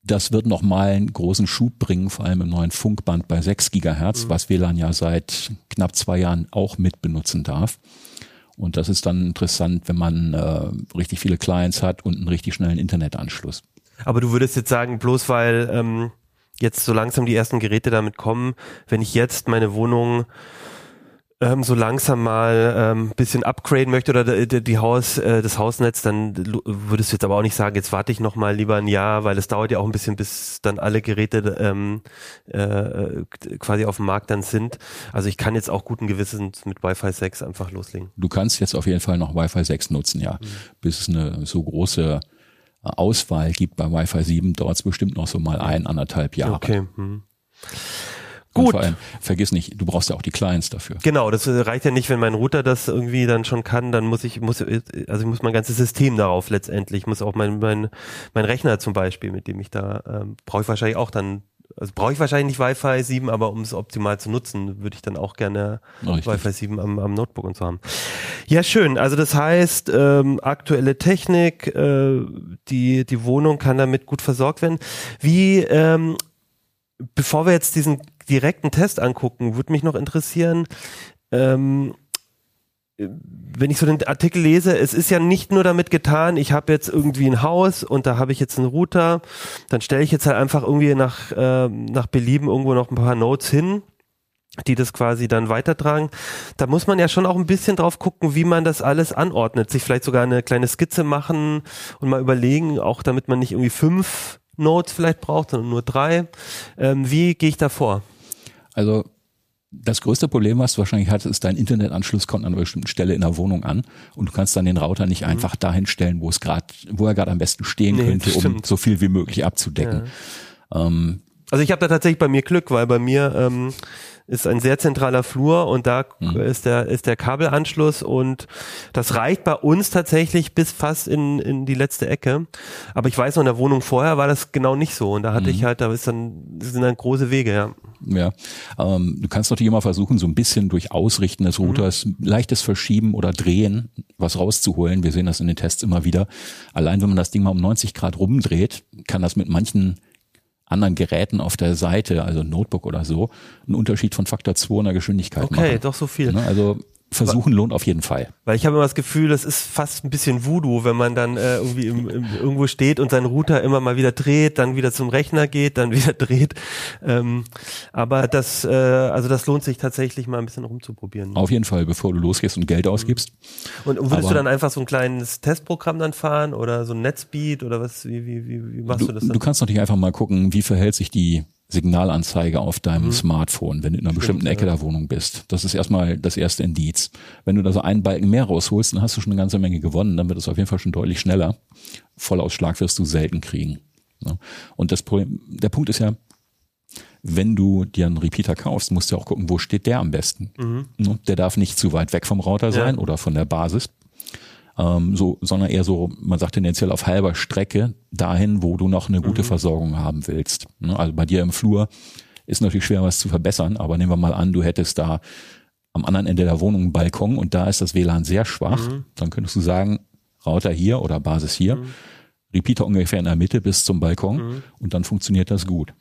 das wird nochmal einen großen Schub bringen, vor allem im neuen Funkband bei 6 Gigahertz, mhm. was WLAN ja seit knapp zwei Jahren auch mit benutzen darf. Und das ist dann interessant, wenn man äh, richtig viele Clients hat und einen richtig schnellen Internetanschluss. Aber du würdest jetzt sagen, bloß weil ähm, jetzt so langsam die ersten Geräte damit kommen, wenn ich jetzt meine Wohnung ähm, so langsam mal ähm, bisschen upgraden möchte oder die, die Haus, äh, das Hausnetz, dann würdest du jetzt aber auch nicht sagen, jetzt warte ich noch mal lieber ein Jahr, weil es dauert ja auch ein bisschen, bis dann alle Geräte ähm, äh, quasi auf dem Markt dann sind. Also ich kann jetzt auch guten Gewissens mit Wi-Fi 6 einfach loslegen. Du kannst jetzt auf jeden Fall noch Wi-Fi 6 nutzen, ja. Mhm. Bis es eine so große Auswahl gibt bei Wi-Fi 7, dauert es bestimmt noch so mal ein, anderthalb Jahre. Okay. Mhm. Gut. Und vor allem, vergiss nicht, du brauchst ja auch die Clients dafür. Genau, das reicht ja nicht, wenn mein Router das irgendwie dann schon kann, dann muss ich, muss, also ich muss mein ganzes System darauf letztendlich, ich muss auch mein, mein, mein Rechner zum Beispiel, mit dem ich da, ähm, brauche ich wahrscheinlich auch dann also brauche ich wahrscheinlich nicht Wi-Fi 7, aber um es optimal zu nutzen, würde ich dann auch gerne Richtig. Wi-Fi 7 am, am Notebook und so haben. Ja, schön. Also das heißt, ähm, aktuelle Technik, äh, die, die Wohnung kann damit gut versorgt werden. Wie, ähm, bevor wir jetzt diesen direkten Test angucken, würde mich noch interessieren, ähm, wenn ich so den Artikel lese, es ist ja nicht nur damit getan, ich habe jetzt irgendwie ein Haus und da habe ich jetzt einen Router, dann stelle ich jetzt halt einfach irgendwie nach, äh, nach Belieben irgendwo noch ein paar Nodes hin, die das quasi dann weitertragen. Da muss man ja schon auch ein bisschen drauf gucken, wie man das alles anordnet, sich vielleicht sogar eine kleine Skizze machen und mal überlegen, auch damit man nicht irgendwie fünf Nodes vielleicht braucht, sondern nur drei. Ähm, wie gehe ich da vor? Also das größte Problem, was du wahrscheinlich hast, ist, dein Internetanschluss kommt an einer bestimmten Stelle in der Wohnung an und du kannst dann den Router nicht mhm. einfach dahin stellen, wo es gerade, wo er gerade am besten stehen nee, könnte, um so viel wie möglich abzudecken. Ja. Ähm, also ich habe da tatsächlich bei mir Glück, weil bei mir ähm, ist ein sehr zentraler Flur und da mhm. ist der ist der Kabelanschluss und das reicht bei uns tatsächlich bis fast in in die letzte Ecke. Aber ich weiß noch in der Wohnung vorher war das genau nicht so und da hatte mhm. ich halt da ist dann sind dann große Wege, ja. Ja, ähm, du kannst natürlich immer versuchen, so ein bisschen durch Ausrichten des mhm. Routers mhm. leichtes Verschieben oder Drehen was rauszuholen. Wir sehen das in den Tests immer wieder. Allein wenn man das Ding mal um 90 Grad rumdreht, kann das mit manchen anderen Geräten auf der Seite, also Notebook oder so, einen Unterschied von Faktor 2 in der Geschwindigkeit okay, machen. Okay, doch so viel. Ne, also versuchen lohnt auf jeden Fall. Weil ich habe immer das Gefühl, das ist fast ein bisschen Voodoo, wenn man dann äh, irgendwie im, im, irgendwo steht und seinen Router immer mal wieder dreht, dann wieder zum Rechner geht, dann wieder dreht. Ähm, aber das, äh, also das lohnt sich tatsächlich mal ein bisschen rumzuprobieren. Auf jeden Fall, bevor du losgehst und Geld ausgibst. Und, würdest aber du dann einfach so ein kleines Testprogramm dann fahren oder so ein Netzbeat oder was? Wie, wie, wie, wie machst du, du das? Dann? Du kannst natürlich einfach mal gucken, wie verhält sich die Signalanzeige auf deinem mhm. Smartphone, wenn du in einer Stimmt, bestimmten Ecke ja. der Wohnung bist. Das ist erstmal das erste Indiz. Wenn du da so einen Balken mehr rausholst, dann hast du schon eine ganze Menge gewonnen, dann wird es auf jeden Fall schon deutlich schneller. Vollausschlag wirst du selten kriegen. Und das Problem, der Punkt ist ja, wenn du dir einen Repeater kaufst, musst du auch gucken, wo steht der am besten. Mhm. Der darf nicht zu weit weg vom Router sein ja. oder von der Basis ähm, so, sondern eher so, man sagt tendenziell auf halber Strecke dahin, wo du noch eine gute mhm. Versorgung haben willst. Ne? Also bei dir im Flur ist natürlich schwer, was zu verbessern, aber nehmen wir mal an, du hättest da am anderen Ende der Wohnung einen Balkon und da ist das WLAN sehr schwach, mhm. dann könntest du sagen, Router hier oder Basis hier. Mhm. Repeater ungefähr in der Mitte bis zum Balkon mhm. und dann funktioniert das gut.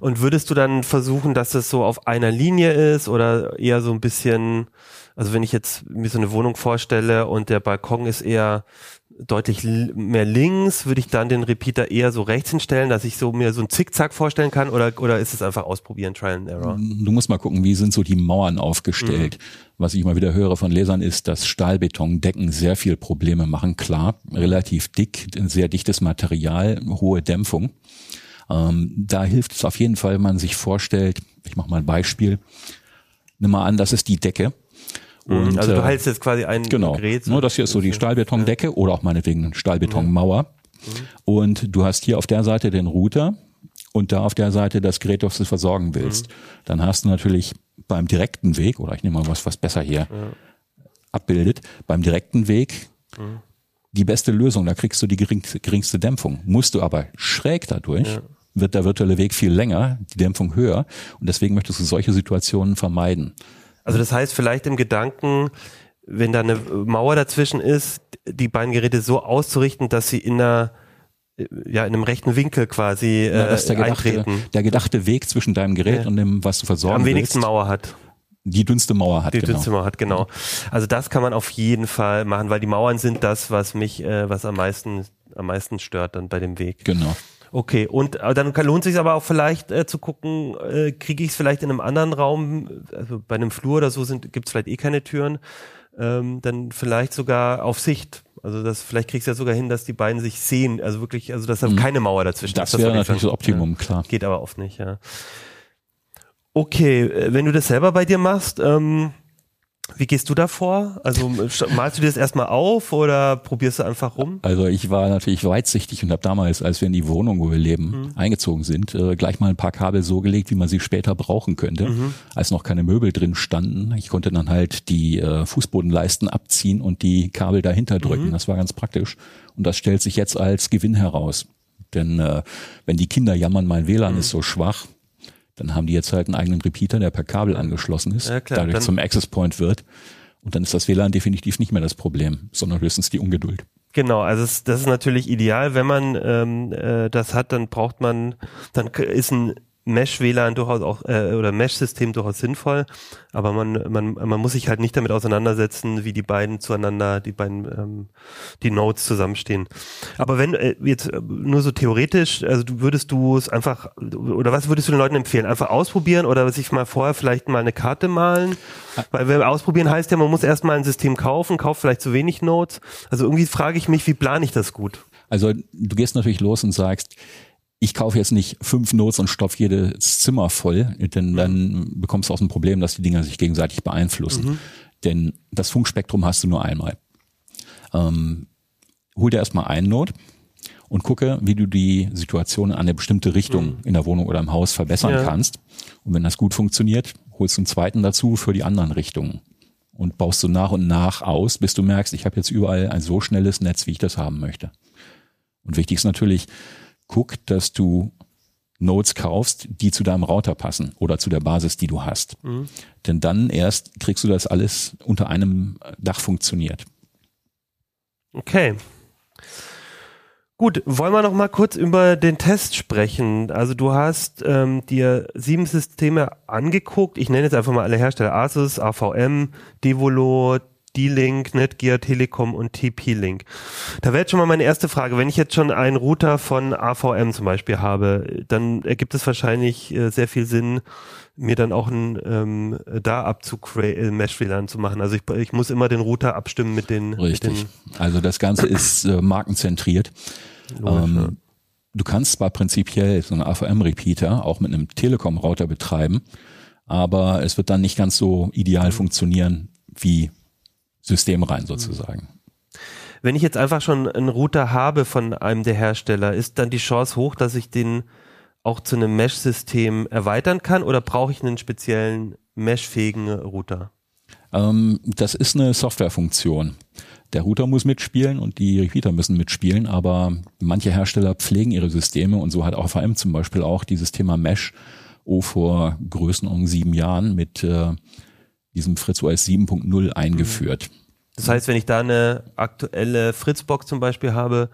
Und würdest du dann versuchen, dass es so auf einer Linie ist oder eher so ein bisschen also wenn ich jetzt mir so eine Wohnung vorstelle und der Balkon ist eher deutlich mehr links, würde ich dann den Repeater eher so rechts hinstellen, dass ich so mir so ein Zickzack vorstellen kann oder, oder ist es einfach ausprobieren, Trial and Error? Du musst mal gucken, wie sind so die Mauern aufgestellt. Mhm. Was ich mal wieder höre von Lesern ist, dass Stahlbetondecken sehr viel Probleme machen. Klar, relativ dick, sehr dichtes Material, hohe Dämpfung. Ähm, da hilft es auf jeden Fall, wenn man sich vorstellt, ich mache mal ein Beispiel, nimm mal an, das ist die Decke. Und, also du hältst jetzt quasi ein genau. Gerät. Genau, das hier ist so die Stahlbetondecke ja. oder auch meinetwegen eine Stahlbetonmauer. Mhm. Und du hast hier auf der Seite den Router und da auf der Seite das Gerät, das du versorgen willst. Mhm. Dann hast du natürlich beim direkten Weg, oder ich nehme mal was, was besser hier ja. abbildet, beim direkten Weg mhm. die beste Lösung. Da kriegst du die geringste, geringste Dämpfung. Musst du aber schräg dadurch, ja. wird der virtuelle Weg viel länger, die Dämpfung höher. Und deswegen möchtest du solche Situationen vermeiden. Also das heißt vielleicht im Gedanken, wenn da eine Mauer dazwischen ist, die beiden Geräte so auszurichten, dass sie in einer ja, in einem rechten Winkel quasi äh, ja, der gedachte, eintreten. Der gedachte Weg zwischen deinem Gerät ja. und dem, was du versorgen Am wenigsten willst. Mauer hat. Die dünnste Mauer hat. Die genau. dünnste Mauer hat, genau. Also das kann man auf jeden Fall machen, weil die Mauern sind das, was mich, äh, was am meisten, am meisten stört dann bei dem Weg. Genau. Okay, und äh, dann lohnt sich aber auch vielleicht äh, zu gucken, äh, kriege ich es vielleicht in einem anderen Raum, also bei einem Flur oder so gibt es vielleicht eh keine Türen, ähm, dann vielleicht sogar auf Sicht. Also das vielleicht kriegst du ja sogar hin, dass die beiden sich sehen, also wirklich, also dass da mhm. keine Mauer dazwischen das ist. Das wäre natürlich das Optimum, ja. klar. Geht aber oft nicht, ja. Okay, äh, wenn du das selber bei dir machst, ähm, wie gehst du da vor? Also malst du dir das erstmal auf oder probierst du einfach rum? Also ich war natürlich weitsichtig und habe damals, als wir in die Wohnung, wo wir leben, mhm. eingezogen sind, äh, gleich mal ein paar Kabel so gelegt, wie man sie später brauchen könnte, mhm. als noch keine Möbel drin standen. Ich konnte dann halt die äh, Fußbodenleisten abziehen und die Kabel dahinter drücken. Mhm. Das war ganz praktisch. Und das stellt sich jetzt als Gewinn heraus. Denn äh, wenn die Kinder jammern, mein WLAN mhm. ist so schwach, dann haben die jetzt halt einen eigenen Repeater, der per Kabel angeschlossen ist, ja, klar, dadurch zum Access Point wird. Und dann ist das WLAN definitiv nicht mehr das Problem, sondern höchstens die Ungeduld. Genau, also das ist natürlich ideal, wenn man ähm, äh, das hat, dann braucht man, dann ist ein Mesh-WLAN durchaus auch äh, oder Mesh-System durchaus sinnvoll, aber man, man, man muss sich halt nicht damit auseinandersetzen, wie die beiden zueinander, die beiden ähm, die Nodes zusammenstehen. Aber wenn äh, jetzt äh, nur so theoretisch, also du würdest du es einfach oder was würdest du den Leuten empfehlen? Einfach ausprobieren oder sich mal vorher vielleicht mal eine Karte malen? Weil wir ausprobieren heißt ja, man muss erstmal ein System kaufen, kauft vielleicht zu wenig Nodes. Also irgendwie frage ich mich, wie plane ich das gut? Also du gehst natürlich los und sagst, ich kaufe jetzt nicht fünf Notes und stopfe jedes Zimmer voll, denn dann bekommst du auch ein Problem, dass die Dinger sich gegenseitig beeinflussen. Mhm. Denn das Funkspektrum hast du nur einmal. Ähm, hol dir erstmal einen Note und gucke, wie du die Situation in eine bestimmte Richtung mhm. in der Wohnung oder im Haus verbessern ja. kannst. Und wenn das gut funktioniert, holst du einen zweiten dazu für die anderen Richtungen und baust du nach und nach aus, bis du merkst, ich habe jetzt überall ein so schnelles Netz, wie ich das haben möchte. Und wichtig ist natürlich, guck, dass du Nodes kaufst, die zu deinem Router passen oder zu der Basis, die du hast. Mhm. Denn dann erst kriegst du das alles unter einem Dach funktioniert. Okay. Gut, wollen wir noch mal kurz über den Test sprechen. Also du hast ähm, dir sieben Systeme angeguckt. Ich nenne jetzt einfach mal alle Hersteller. Asus, AVM, Devolo, D-Link, Netgear, Telekom und TP-Link. Da wäre jetzt schon mal meine erste Frage. Wenn ich jetzt schon einen Router von AVM zum Beispiel habe, dann ergibt es wahrscheinlich äh, sehr viel Sinn, mir dann auch ein ähm, da Abzug äh, Mesh WLAN zu machen. Also ich, ich muss immer den Router abstimmen mit den. Richtig. Mit den also das Ganze ist äh, markenzentriert. Logisch, ähm, ja. Du kannst zwar prinzipiell so einen AVM-Repeater auch mit einem Telekom-Router betreiben, aber es wird dann nicht ganz so ideal mhm. funktionieren wie systemrein sozusagen. Wenn ich jetzt einfach schon einen Router habe von einem der Hersteller, ist dann die Chance hoch, dass ich den auch zu einem Mesh-System erweitern kann oder brauche ich einen speziellen Mesh-fähigen Router? Ähm, das ist eine Softwarefunktion. Der Router muss mitspielen und die Repeater müssen mitspielen, aber manche Hersteller pflegen ihre Systeme und so hat auch VM zum Beispiel auch dieses Thema Mesh oh, vor Größenordnung sieben Jahren mit äh, diesem Fritz OS 7.0 eingeführt. Das heißt, wenn ich da eine aktuelle Fritzbox zum Beispiel habe,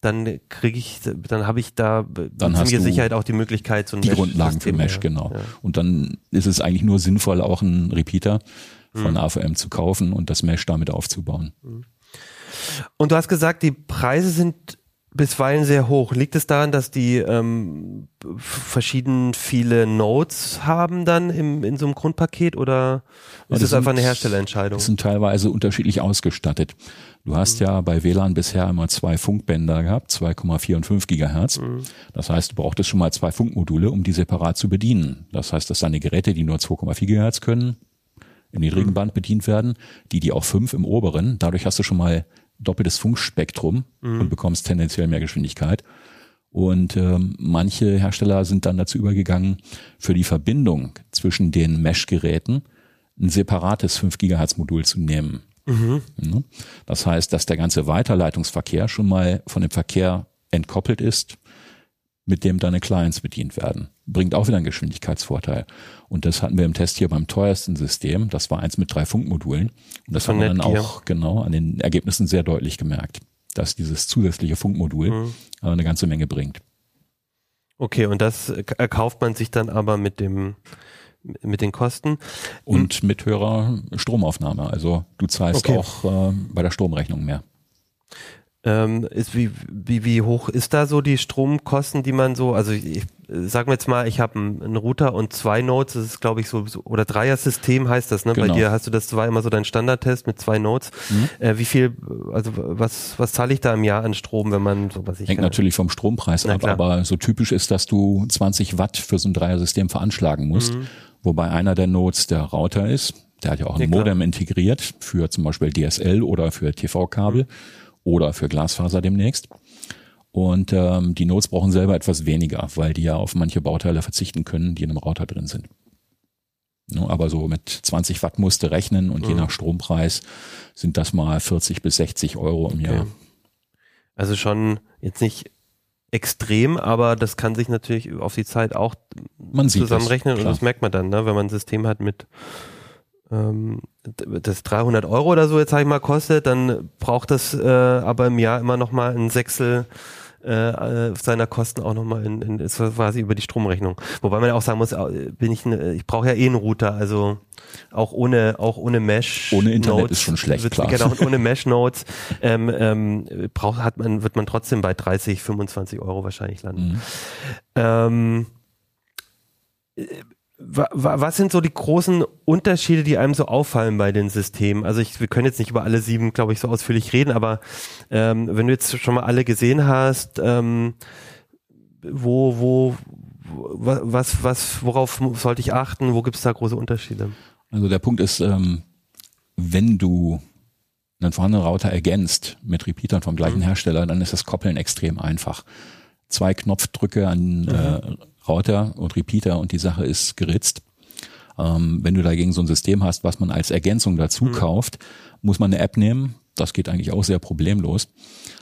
dann kriege ich, dann habe ich da dann hast du Sicherheit auch die Möglichkeit, so ein die Mesh Grundlagen für Mesh, genau. Ja. Und dann ist es eigentlich nur sinnvoll, auch einen Repeater von mhm. AVM zu kaufen und das Mesh damit aufzubauen. Mhm. Und du hast gesagt, die Preise sind bisweilen sehr hoch. Liegt es daran, dass die ähm, verschieden viele Nodes haben dann im, in so einem Grundpaket oder ist es einfach eine Herstellerentscheidung? Die sind teilweise unterschiedlich ausgestattet. Du hast mhm. ja bei WLAN bisher immer zwei Funkbänder gehabt, 2,4 und 5 Gigahertz. Mhm. Das heißt, du brauchtest schon mal zwei Funkmodule, um die separat zu bedienen. Das heißt, dass deine Geräte, die nur 2,4 Gigahertz können, im niedrigen mhm. Band bedient werden, die, die auch 5 im oberen. Dadurch hast du schon mal doppeltes Funkspektrum mhm. und bekommst tendenziell mehr Geschwindigkeit. Und ähm, manche Hersteller sind dann dazu übergegangen, für die Verbindung zwischen den Mesh-Geräten ein separates 5 Gigahertz Modul zu nehmen. Mhm. Das heißt, dass der ganze Weiterleitungsverkehr schon mal von dem Verkehr entkoppelt ist, mit dem deine Clients bedient werden. Bringt auch wieder einen Geschwindigkeitsvorteil. Und das hatten wir im Test hier beim teuersten System. Das war eins mit drei Funkmodulen. Und das haben wir dann auch genau an den Ergebnissen sehr deutlich gemerkt, dass dieses zusätzliche Funkmodul mhm. eine ganze Menge bringt. Okay, und das erkauft man sich dann aber mit dem mit den Kosten. Und mit höherer Stromaufnahme. Also du zahlst okay. auch äh, bei der Stromrechnung mehr. Ähm, ist wie, wie, wie hoch ist da so die Stromkosten, die man so, also ich, sagen wir jetzt mal, ich habe einen, einen, Router und zwei Nodes, das ist glaube ich so, so oder Dreier-System heißt das, ne? Genau. Bei dir hast du das war immer so dein Standardtest mit zwei Nodes. Mhm. Äh, wie viel, also was, was zahle ich da im Jahr an Strom, wenn man so was ich Hängt kann? natürlich vom Strompreis ab, aber so typisch ist, dass du 20 Watt für so ein Dreier-System veranschlagen musst. Mhm wobei einer der Nodes der Router ist. Der hat ja auch ein ja, Modem integriert für zum Beispiel DSL oder für TV-Kabel mhm. Oder für Glasfaser demnächst. Und ähm, die Nodes brauchen selber etwas weniger, weil die ja auf manche Bauteile verzichten können, die in einem Router drin sind. No, aber so mit 20 Watt musste rechnen und mhm. je nach Strompreis sind das mal 40 bis 60 Euro im okay. Jahr. Also schon jetzt nicht extrem, aber das kann sich natürlich auf die Zeit auch man zusammenrechnen das, und das merkt man dann, ne, wenn man ein System hat mit das 300 Euro oder so jetzt sag ich mal kostet, dann braucht das äh, aber im Jahr immer noch mal ein Sechstel äh, seiner Kosten auch nochmal in, in ist quasi über die Stromrechnung. Wobei man ja auch sagen muss, bin ich, ne, ich brauche ja eh einen Router, also auch ohne auch ohne Mesh. Ohne Internet Notes, ist schon schlecht, wird, klar. Genau, ohne Mesh Notes ähm, ähm, braucht hat man wird man trotzdem bei 30, 25 Euro wahrscheinlich landen. Mhm. Ähm, was sind so die großen Unterschiede, die einem so auffallen bei den Systemen? Also ich, wir können jetzt nicht über alle sieben, glaube ich, so ausführlich reden, aber ähm, wenn du jetzt schon mal alle gesehen hast, ähm, wo, wo, was, was, worauf sollte ich achten? Wo gibt es da große Unterschiede? Also der Punkt ist, ähm, wenn du einen vorhandenen Router ergänzt mit Repeatern vom gleichen mhm. Hersteller, dann ist das Koppeln extrem einfach. Zwei Knopfdrücke an mhm. äh, Router und Repeater und die Sache ist geritzt. Ähm, wenn du dagegen so ein System hast, was man als Ergänzung dazu mhm. kauft, muss man eine App nehmen. Das geht eigentlich auch sehr problemlos.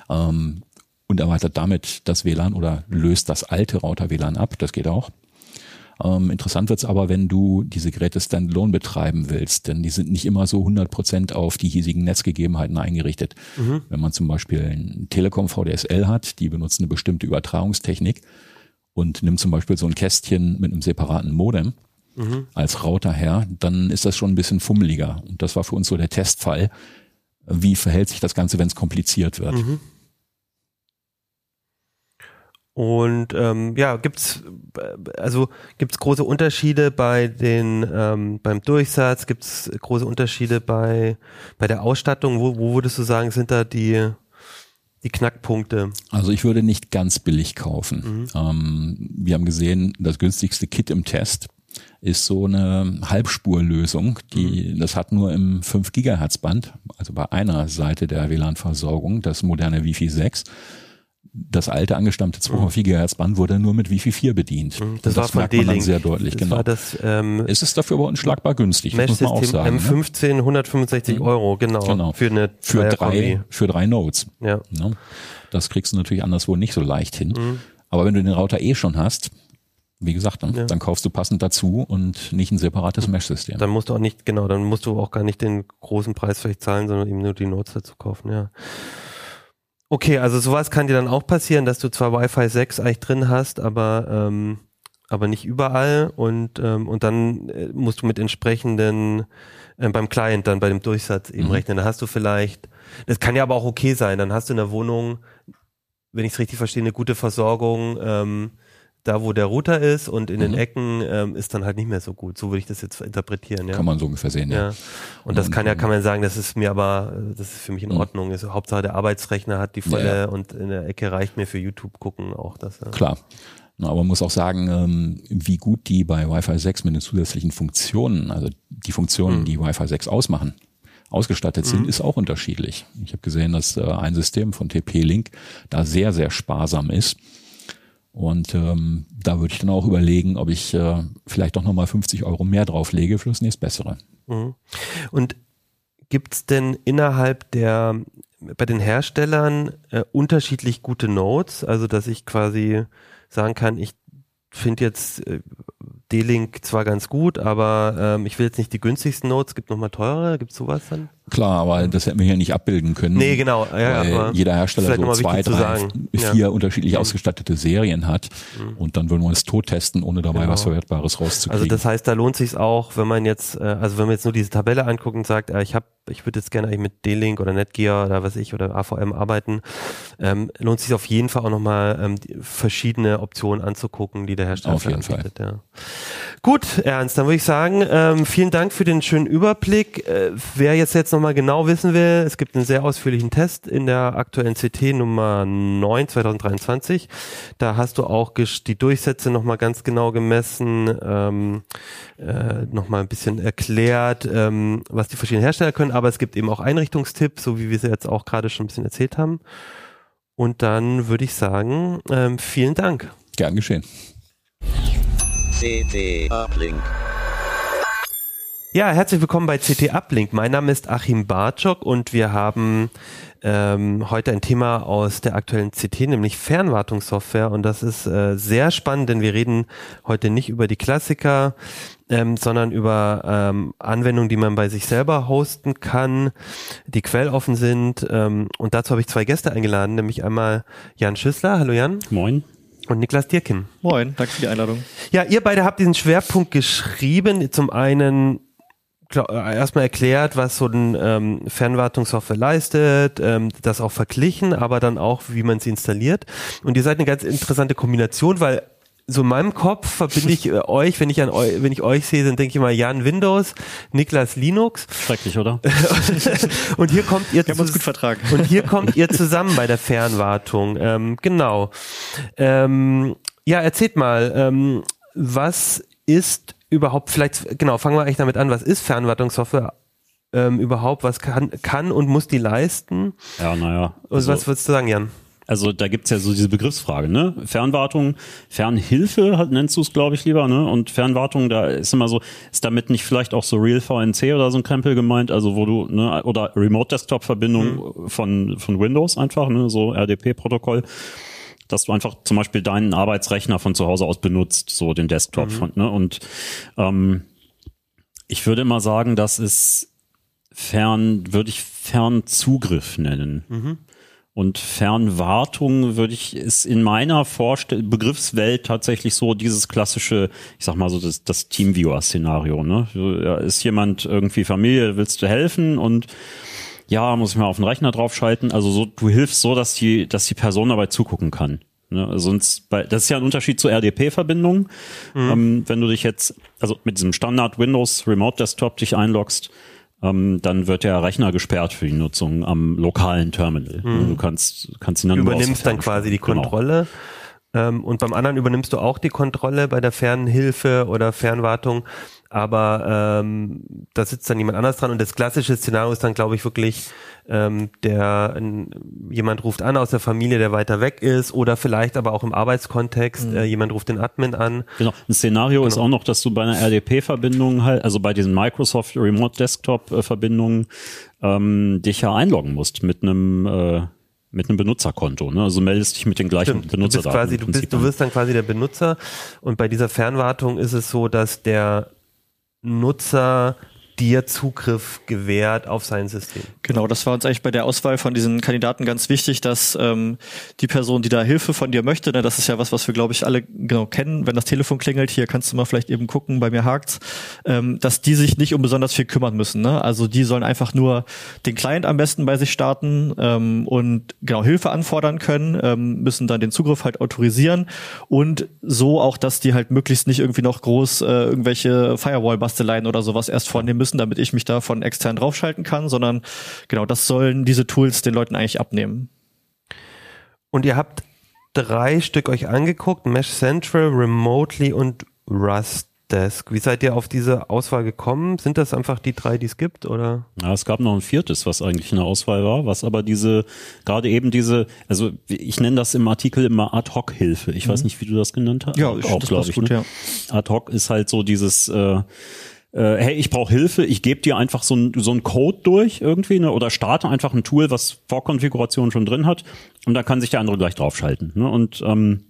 Ähm, und erweitert damit das WLAN oder löst das alte Router WLAN ab. Das geht auch. Ähm, interessant wird's aber, wenn du diese Geräte standalone betreiben willst, denn die sind nicht immer so 100 Prozent auf die hiesigen Netzgegebenheiten eingerichtet. Mhm. Wenn man zum Beispiel ein Telekom VDSL hat, die benutzen eine bestimmte Übertragungstechnik und nimmt zum Beispiel so ein Kästchen mit einem separaten Modem mhm. als Router her, dann ist das schon ein bisschen fummeliger. Und das war für uns so der Testfall. Wie verhält sich das Ganze, wenn es kompliziert wird? Mhm. Und ähm, ja, gibt's also gibt's große Unterschiede bei den ähm, beim Durchsatz, gibt's große Unterschiede bei bei der Ausstattung. Wo, wo würdest du sagen, sind da die die Knackpunkte? Also ich würde nicht ganz billig kaufen. Mhm. Ähm, wir haben gesehen, das günstigste Kit im Test ist so eine Halbspurlösung, die mhm. das hat nur im 5 Gigahertz Band, also bei einer Seite der WLAN-Versorgung, das moderne Wi-Fi 6 das alte angestammte 2,4 GHz Band wurde nur mit Wi-Fi 4 bedient. Mhm. Das, das war man dann sehr deutlich, das genau. War das, ähm, es ist dafür aber unschlagbar günstig, muss man auch sagen. M15 ne? 165 mhm. Euro, genau. genau. Für eine für drei, für drei Nodes. Ja. ja. Das kriegst du natürlich anderswo nicht so leicht hin. Mhm. Aber wenn du den Router eh schon hast, wie gesagt, dann, ja. dann kaufst du passend dazu und nicht ein separates Mesh-System. Dann musst du auch nicht, genau, dann musst du auch gar nicht den großen Preis vielleicht zahlen, sondern eben nur die Nodes dazu kaufen, ja. Okay, also sowas kann dir dann auch passieren, dass du zwar Wi-Fi 6 eigentlich drin hast, aber ähm, aber nicht überall und ähm, und dann äh, musst du mit entsprechenden äh, beim Client dann bei dem Durchsatz eben mhm. rechnen. Da hast du vielleicht, das kann ja aber auch okay sein. Dann hast du in der Wohnung, wenn ich es richtig verstehe, eine gute Versorgung. Ähm, da wo der Router ist und in mhm. den Ecken ähm, ist dann halt nicht mehr so gut. So würde ich das jetzt interpretieren. Ja? Kann man so ungefähr sehen, ja. ja. Und das und, kann ja, kann man sagen, das ist mir aber, das ist für mich in mhm. Ordnung. Ist, Hauptsache der Arbeitsrechner hat die volle ja, ja. und in der Ecke reicht mir für YouTube gucken auch das. Ja. Klar. Aber man muss auch sagen, ähm, wie gut die bei Wi-Fi 6 mit den zusätzlichen Funktionen, also die Funktionen, mhm. die Wi-Fi 6 ausmachen, ausgestattet sind, mhm. ist auch unterschiedlich. Ich habe gesehen, dass äh, ein System von TP-Link da sehr, sehr sparsam ist und ähm, da würde ich dann auch überlegen, ob ich äh, vielleicht doch nochmal 50 Euro mehr drauflege für das nächstbessere. Mhm. Und gibt's denn innerhalb der, bei den Herstellern äh, unterschiedlich gute Notes? Also, dass ich quasi sagen kann, ich finde jetzt äh, D-Link zwar ganz gut, aber ähm, ich will jetzt nicht die günstigsten Notes, gibt nochmal teurere, gibt sowas dann? Klar, aber das hätten wir hier nicht abbilden können. Nee, genau. Ja, weil jeder Hersteller so zwei, drei, vier ja. unterschiedlich mhm. ausgestattete Serien hat mhm. und dann würden wir uns tot testen, ohne dabei genau. was Verwertbares rauszukriegen. Also das heißt, da lohnt sich auch, wenn man jetzt, äh, also wenn man jetzt nur diese Tabelle anguckt und sagt, äh, ich habe, ich würde jetzt gerne eigentlich mit D-Link oder Netgear oder was ich oder AVM arbeiten, ähm, lohnt sich auf jeden Fall auch nochmal ähm, verschiedene Optionen anzugucken, die der Hersteller auf jeden anbietet. Fall. Ja. Gut, Ernst, dann würde ich sagen, ähm, vielen Dank für den schönen Überblick. Äh, wer jetzt jetzt nochmal genau wissen will, es gibt einen sehr ausführlichen Test in der aktuellen CT Nummer 9 2023. Da hast du auch die Durchsätze nochmal ganz genau gemessen, ähm, äh, nochmal ein bisschen erklärt, ähm, was die verschiedenen Hersteller können, aber es gibt eben auch Einrichtungstipps, so wie wir sie jetzt auch gerade schon ein bisschen erzählt haben. Und dann würde ich sagen, ähm, vielen Dank. Gern geschehen. CT Uplink. Ja, herzlich willkommen bei CT Uplink. Mein Name ist Achim Bartschok und wir haben ähm, heute ein Thema aus der aktuellen CT, nämlich Fernwartungssoftware. Und das ist äh, sehr spannend, denn wir reden heute nicht über die Klassiker, ähm, sondern über ähm, Anwendungen, die man bei sich selber hosten kann, die quelloffen sind. Ähm, und dazu habe ich zwei Gäste eingeladen, nämlich einmal Jan Schüssler. Hallo Jan. Moin und Niklas Dirkin. Moin, danke für die Einladung. Ja, ihr beide habt diesen Schwerpunkt geschrieben. Zum einen erstmal erklärt, was so ein ähm, Fernwartungssoftware leistet, ähm, das auch verglichen, aber dann auch, wie man sie installiert. Und ihr seid eine ganz interessante Kombination, weil so in meinem Kopf verbinde ich äh, euch, wenn ich an euch, wenn ich euch sehe, dann denke ich mal Jan Windows, Niklas Linux. Schrecklich, oder? und hier kommt ihr Wir haben uns gut vertragen. und hier kommt ihr zusammen bei der Fernwartung. Ähm, genau. Ähm, ja, erzählt mal, ähm, was ist überhaupt, vielleicht, genau, fangen wir eigentlich damit an, was ist Fernwartungssoftware ähm, überhaupt, was kann, kann und muss die leisten? Ja, naja. Also, was würdest du sagen, Jan? Also da gibt's ja so diese Begriffsfrage, ne? Fernwartung, Fernhilfe halt, nennst du es, glaube ich, lieber, ne? Und Fernwartung, da ist immer so, ist damit nicht vielleicht auch so Real VNC oder so ein Krempel gemeint, also wo du, ne, oder Remote Desktop Verbindung mhm. von, von Windows einfach, ne, so RDP-Protokoll. Dass du einfach zum Beispiel deinen Arbeitsrechner von zu Hause aus benutzt, so den Desktop. Von, ne? Und ähm, ich würde immer sagen, das ist fern, würde ich Fernzugriff nennen. Und Fernwartung würde ich, ist in meiner Vorstell Begriffswelt tatsächlich so dieses klassische, ich sag mal so das, das Teamviewer-Szenario. Ne? Ist jemand irgendwie Familie, willst du helfen und ja, muss ich mal auf den Rechner draufschalten. Also so, du hilfst so, dass die, dass die Person dabei zugucken kann. Ne? Sonst, bei, das ist ja ein Unterschied zur RDP-Verbindung. Ähm, wenn du dich jetzt, also mit diesem Standard Windows Remote Desktop dich einloggst, ähm, dann wird der Rechner gesperrt für die Nutzung am lokalen Terminal. Du kannst, kannst ihn dann Du übernimmst dann quasi die. Genau. Kontrolle. Ähm, und beim anderen übernimmst du auch die Kontrolle bei der Fernhilfe oder Fernwartung. Aber ähm, da sitzt dann jemand anders dran. Und das klassische Szenario ist dann, glaube ich, wirklich, ähm, der ein, jemand ruft an aus der Familie, der weiter weg ist, oder vielleicht aber auch im Arbeitskontext, Mhm. äh, jemand ruft den Admin an. Genau. Ein Szenario ist auch noch, dass du bei einer RDP-Verbindung halt, also bei diesen Microsoft Remote Desktop-Verbindungen, ähm, dich ja einloggen musst mit einem äh, mit einem Benutzerkonto. Ne? Also meldest dich mit den gleichen Stimmt. Du bist Benutzerdaten. quasi, du bist, du wirst dann quasi der Benutzer. Und bei dieser Fernwartung ist es so, dass der Nutzer dir Zugriff gewährt auf sein System. Genau, das war uns eigentlich bei der Auswahl von diesen Kandidaten ganz wichtig, dass ähm, die Person, die da Hilfe von dir möchte, ne, das ist ja was, was wir, glaube ich, alle genau kennen, wenn das Telefon klingelt, hier kannst du mal vielleicht eben gucken, bei mir hakt's, ähm, dass die sich nicht um besonders viel kümmern müssen. Ne? Also die sollen einfach nur den Client am besten bei sich starten ähm, und genau Hilfe anfordern können, ähm, müssen dann den Zugriff halt autorisieren und so auch, dass die halt möglichst nicht irgendwie noch groß äh, irgendwelche Firewall-Basteleien oder sowas erst vornehmen müssen, damit ich mich da von extern draufschalten kann, sondern genau das sollen diese Tools den Leuten eigentlich abnehmen. Und ihr habt drei Stück euch angeguckt, Mesh Central, Remotely und Rust Desk. Wie seid ihr auf diese Auswahl gekommen? Sind das einfach die drei, die es gibt, oder? Ja, es gab noch ein viertes, was eigentlich eine Auswahl war, was aber diese, gerade eben diese, also ich nenne das im Artikel immer Ad-Hoc-Hilfe. Ich weiß nicht, wie du das genannt hast. Ja, ich finde, das passt gut, ja. Ad-Hoc ist halt so dieses, äh, äh, hey, ich brauche Hilfe, ich gebe dir einfach so ein so ein Code durch irgendwie, ne, oder starte einfach ein Tool, was Vorkonfiguration schon drin hat und da kann sich der andere gleich draufschalten. Ne? Und ähm,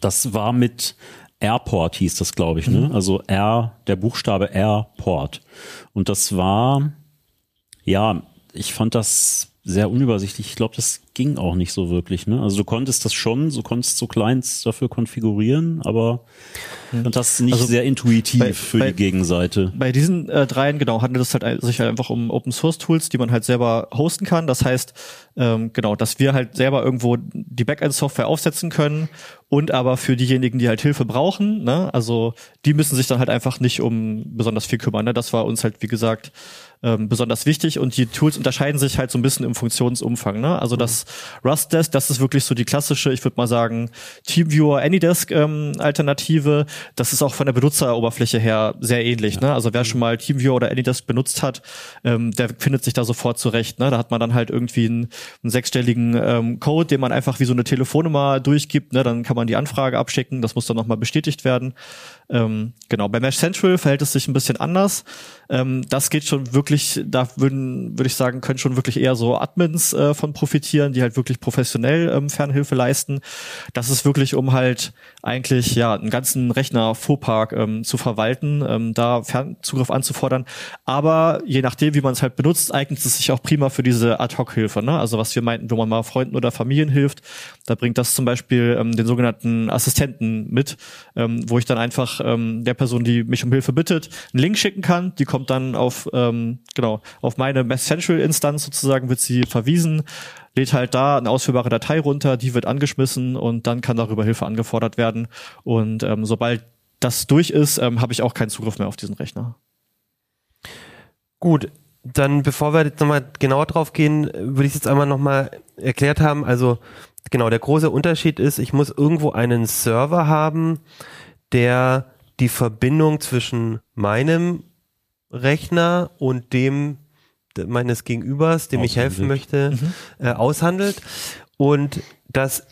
das war mit Airport hieß das, glaube ich, ne? Also R, der Buchstabe Airport. Und das war, ja, ich fand das sehr unübersichtlich. Ich glaube, das ging auch nicht so wirklich. Ne? Also du konntest das schon, du konntest so Clients dafür konfigurieren, aber fand das nicht Also sehr intuitiv bei- für bei- die Gegenseite. Bei diesen äh, dreien, genau, handelt es halt sich halt einfach um Open Source Tools, die man halt selber hosten kann. Das heißt, ähm, genau, dass wir halt selber irgendwo die Backend-Software aufsetzen können und aber für diejenigen, die halt Hilfe brauchen, ne, also die müssen sich dann halt einfach nicht um besonders viel kümmern. Ne? Das war uns halt, wie gesagt, ähm, besonders wichtig und die Tools unterscheiden sich halt so ein bisschen im Funktionsumfang. Ne? Also das Rust Desk, das ist wirklich so die klassische, ich würde mal sagen, TeamViewer AnyDesk ähm, Alternative. Das ist auch von der Benutzeroberfläche her sehr ähnlich. Ne? Also wer schon mal TeamViewer oder AnyDesk benutzt hat, ähm, der findet sich da sofort zurecht. Ne? Da hat man dann halt irgendwie einen, einen sechsstelligen ähm, Code, den man einfach wie so eine Telefonnummer durchgibt. Ne? Dann kann man die Anfrage abschicken. Das muss dann nochmal bestätigt werden. Ähm, genau, bei Mesh Central verhält es sich ein bisschen anders. Ähm, das geht schon wirklich, da würden, würde ich sagen, können schon wirklich eher so Admins äh, von profitieren, die halt wirklich professionell ähm, Fernhilfe leisten. Das ist wirklich, um halt eigentlich ja einen ganzen Rechner Fuhrpark ähm, zu verwalten, ähm, da Fernzugriff anzufordern. Aber je nachdem, wie man es halt benutzt, eignet es sich auch prima für diese Ad-Hoc-Hilfe. Ne? Also was wir meinten, wo man mal Freunden oder Familien hilft, da bringt das zum Beispiel ähm, den sogenannten Assistenten mit, ähm, wo ich dann einfach ähm, der Person, die mich um Hilfe bittet, einen Link schicken kann. Die kommt dann auf ähm, genau auf meine Mess Central Instanz sozusagen wird sie verwiesen, lädt halt da eine ausführbare Datei runter, die wird angeschmissen und dann kann darüber Hilfe angefordert werden. Und ähm, sobald das durch ist, ähm, habe ich auch keinen Zugriff mehr auf diesen Rechner. Gut, dann bevor wir jetzt nochmal genauer drauf gehen, würde ich jetzt einmal nochmal erklärt haben. Also genau, der große Unterschied ist, ich muss irgendwo einen Server haben, der die Verbindung zwischen meinem Rechner und dem de- meines Gegenübers, dem ich helfen möchte, äh, aushandelt. Und das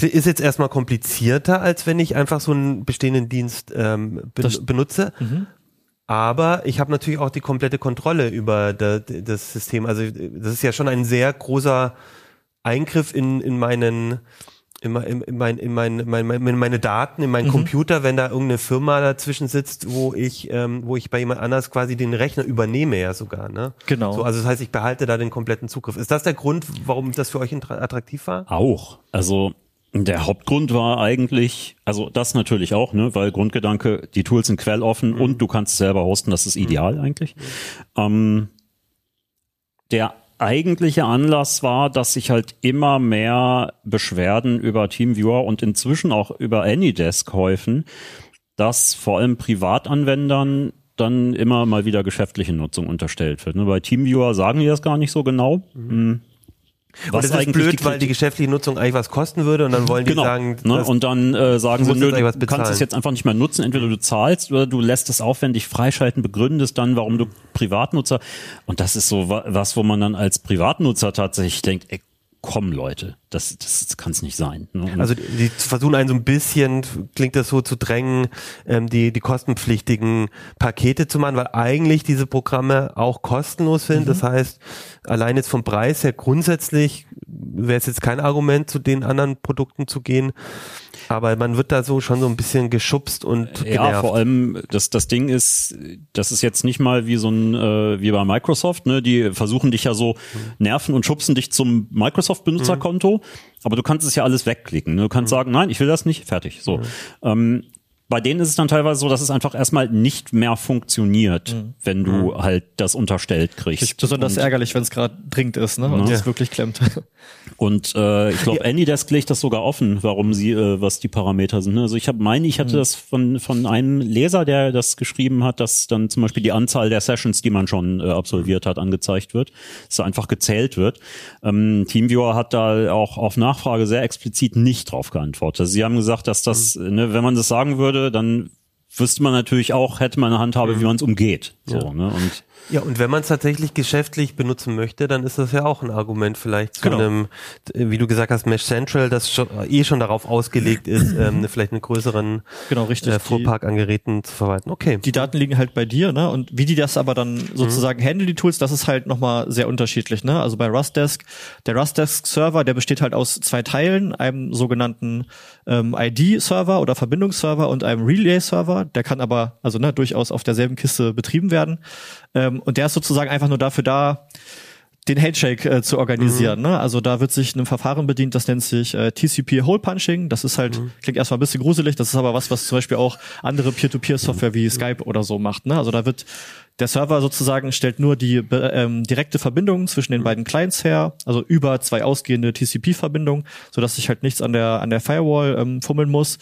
ist jetzt erstmal komplizierter, als wenn ich einfach so einen bestehenden Dienst ähm, ben Das- benutze. Aber ich habe natürlich auch die komplette Kontrolle über da- das System. Also das ist ja schon ein sehr großer Eingriff in, in meinen in, in, in, mein, in, mein, in, mein, in meine Daten, in meinen Mhm. Computer, wenn da irgendeine Firma dazwischen sitzt, wo ich, ähm, wo ich bei jemand anders quasi den Rechner übernehme ja sogar, ne? Genau. So, also das heißt, ich behalte da den kompletten Zugriff. Ist das der Grund, warum das für euch attraktiv war? Auch. Also der Hauptgrund war eigentlich, also das natürlich auch, ne, weil Grundgedanke, die Tools sind quelloffen und du kannst es selber hosten, das ist ideal eigentlich. Ähm, der eigentliche Anlass war, dass sich halt immer mehr Beschwerden über TeamViewer und inzwischen auch über AnyDesk häufen, dass vor allem Privatanwendern dann immer mal wieder geschäftliche Nutzung unterstellt wird. Ne, Bei TeamViewer sagen die das gar nicht so genau. Hm. Und das ist eigentlich blöd, die weil die geschäftliche Nutzung eigentlich was kosten würde und dann wollen die genau. sagen, ne? und dann äh, sagen du sie, nö, was du kannst es jetzt einfach nicht mehr nutzen. Entweder du zahlst oder du lässt es aufwendig freischalten, begründest dann, warum du Privatnutzer. Und das ist so wa- was, wo man dann als Privatnutzer tatsächlich denkt, ey, komm Leute, das, das, kann es nicht sein. Ne? Also die, die versuchen einen so ein bisschen, klingt das so zu drängen, ähm, die, die kostenpflichtigen Pakete zu machen, weil eigentlich diese Programme auch kostenlos sind. Mhm. Das heißt, allein jetzt vom Preis her grundsätzlich wäre es jetzt kein Argument, zu den anderen Produkten zu gehen. Aber man wird da so schon so ein bisschen geschubst und Ja, genervt. vor allem das das Ding ist, das ist jetzt nicht mal wie so ein äh, wie bei Microsoft, ne? Die versuchen dich ja so nerven und schubsen dich zum Microsoft Benutzerkonto, aber du kannst es ja alles wegklicken. Ne? Du kannst sagen, nein, ich will das nicht, fertig. So. Ähm, bei denen ist es dann teilweise so, dass es einfach erstmal nicht mehr funktioniert, wenn du halt das unterstellt kriegst. Ist besonders Und- ärgerlich, wenn es gerade dringend ist, ne? Und Ja. es wirklich klemmt. Und äh, ich glaube, AnyDesk legt das sogar offen, warum sie, äh, was die Parameter sind. ne? Also ich habe meine, ich hatte das von von einem Leser, der das geschrieben hat, dass dann zum Beispiel die Anzahl der Sessions, die man schon äh, absolviert hat, angezeigt wird, dass da einfach gezählt wird. Ähm, Teamviewer hat da auch auf Nachfrage sehr explizit nicht drauf geantwortet. Also sie haben gesagt, dass das, ne, wenn man das sagen würde, dann wüsste man natürlich auch, hätte man eine Handhabe, wie man es umgeht. So, ne? Und Ja, und wenn man es tatsächlich geschäftlich benutzen möchte, dann ist das ja auch ein Argument vielleicht zu Genau. einem, äh, wie du gesagt hast, Mesh Central, das schon, eh schon darauf ausgelegt ist, ähm, vielleicht einen größeren Genau, richtig. äh, Fuhrpark an Geräten zu verwalten. Okay. die Daten liegen halt bei dir, ne? Und wie die das aber dann sozusagen handeln, die Tools, das ist halt nochmal sehr unterschiedlich, ne? Also bei Rustdesk, der Rustdesk-Server, der besteht halt aus zwei Teilen, einem sogenannten ähm, ID-Server oder Verbindungsserver und einem Relay-Server. Der kann aber, also ne, durchaus auf derselben Kiste betrieben werden. Ähm, und der ist sozusagen einfach nur dafür da, den Handshake äh, zu organisieren. Ne? Also da wird sich einem Verfahren bedient, das nennt sich äh, TCP Hole Punching. Das ist halt, klingt erstmal ein bisschen gruselig, das ist aber was, was zum Beispiel auch andere Peer-to-Peer-Software wie Skype oder so macht. Ne? Also da wird der Server sozusagen stellt nur die ähm, direkte Verbindung zwischen den beiden Clients her, also über zwei ausgehende TCP-Verbindungen, sodass sich halt nichts an der an der Firewall ähm, fummeln muss.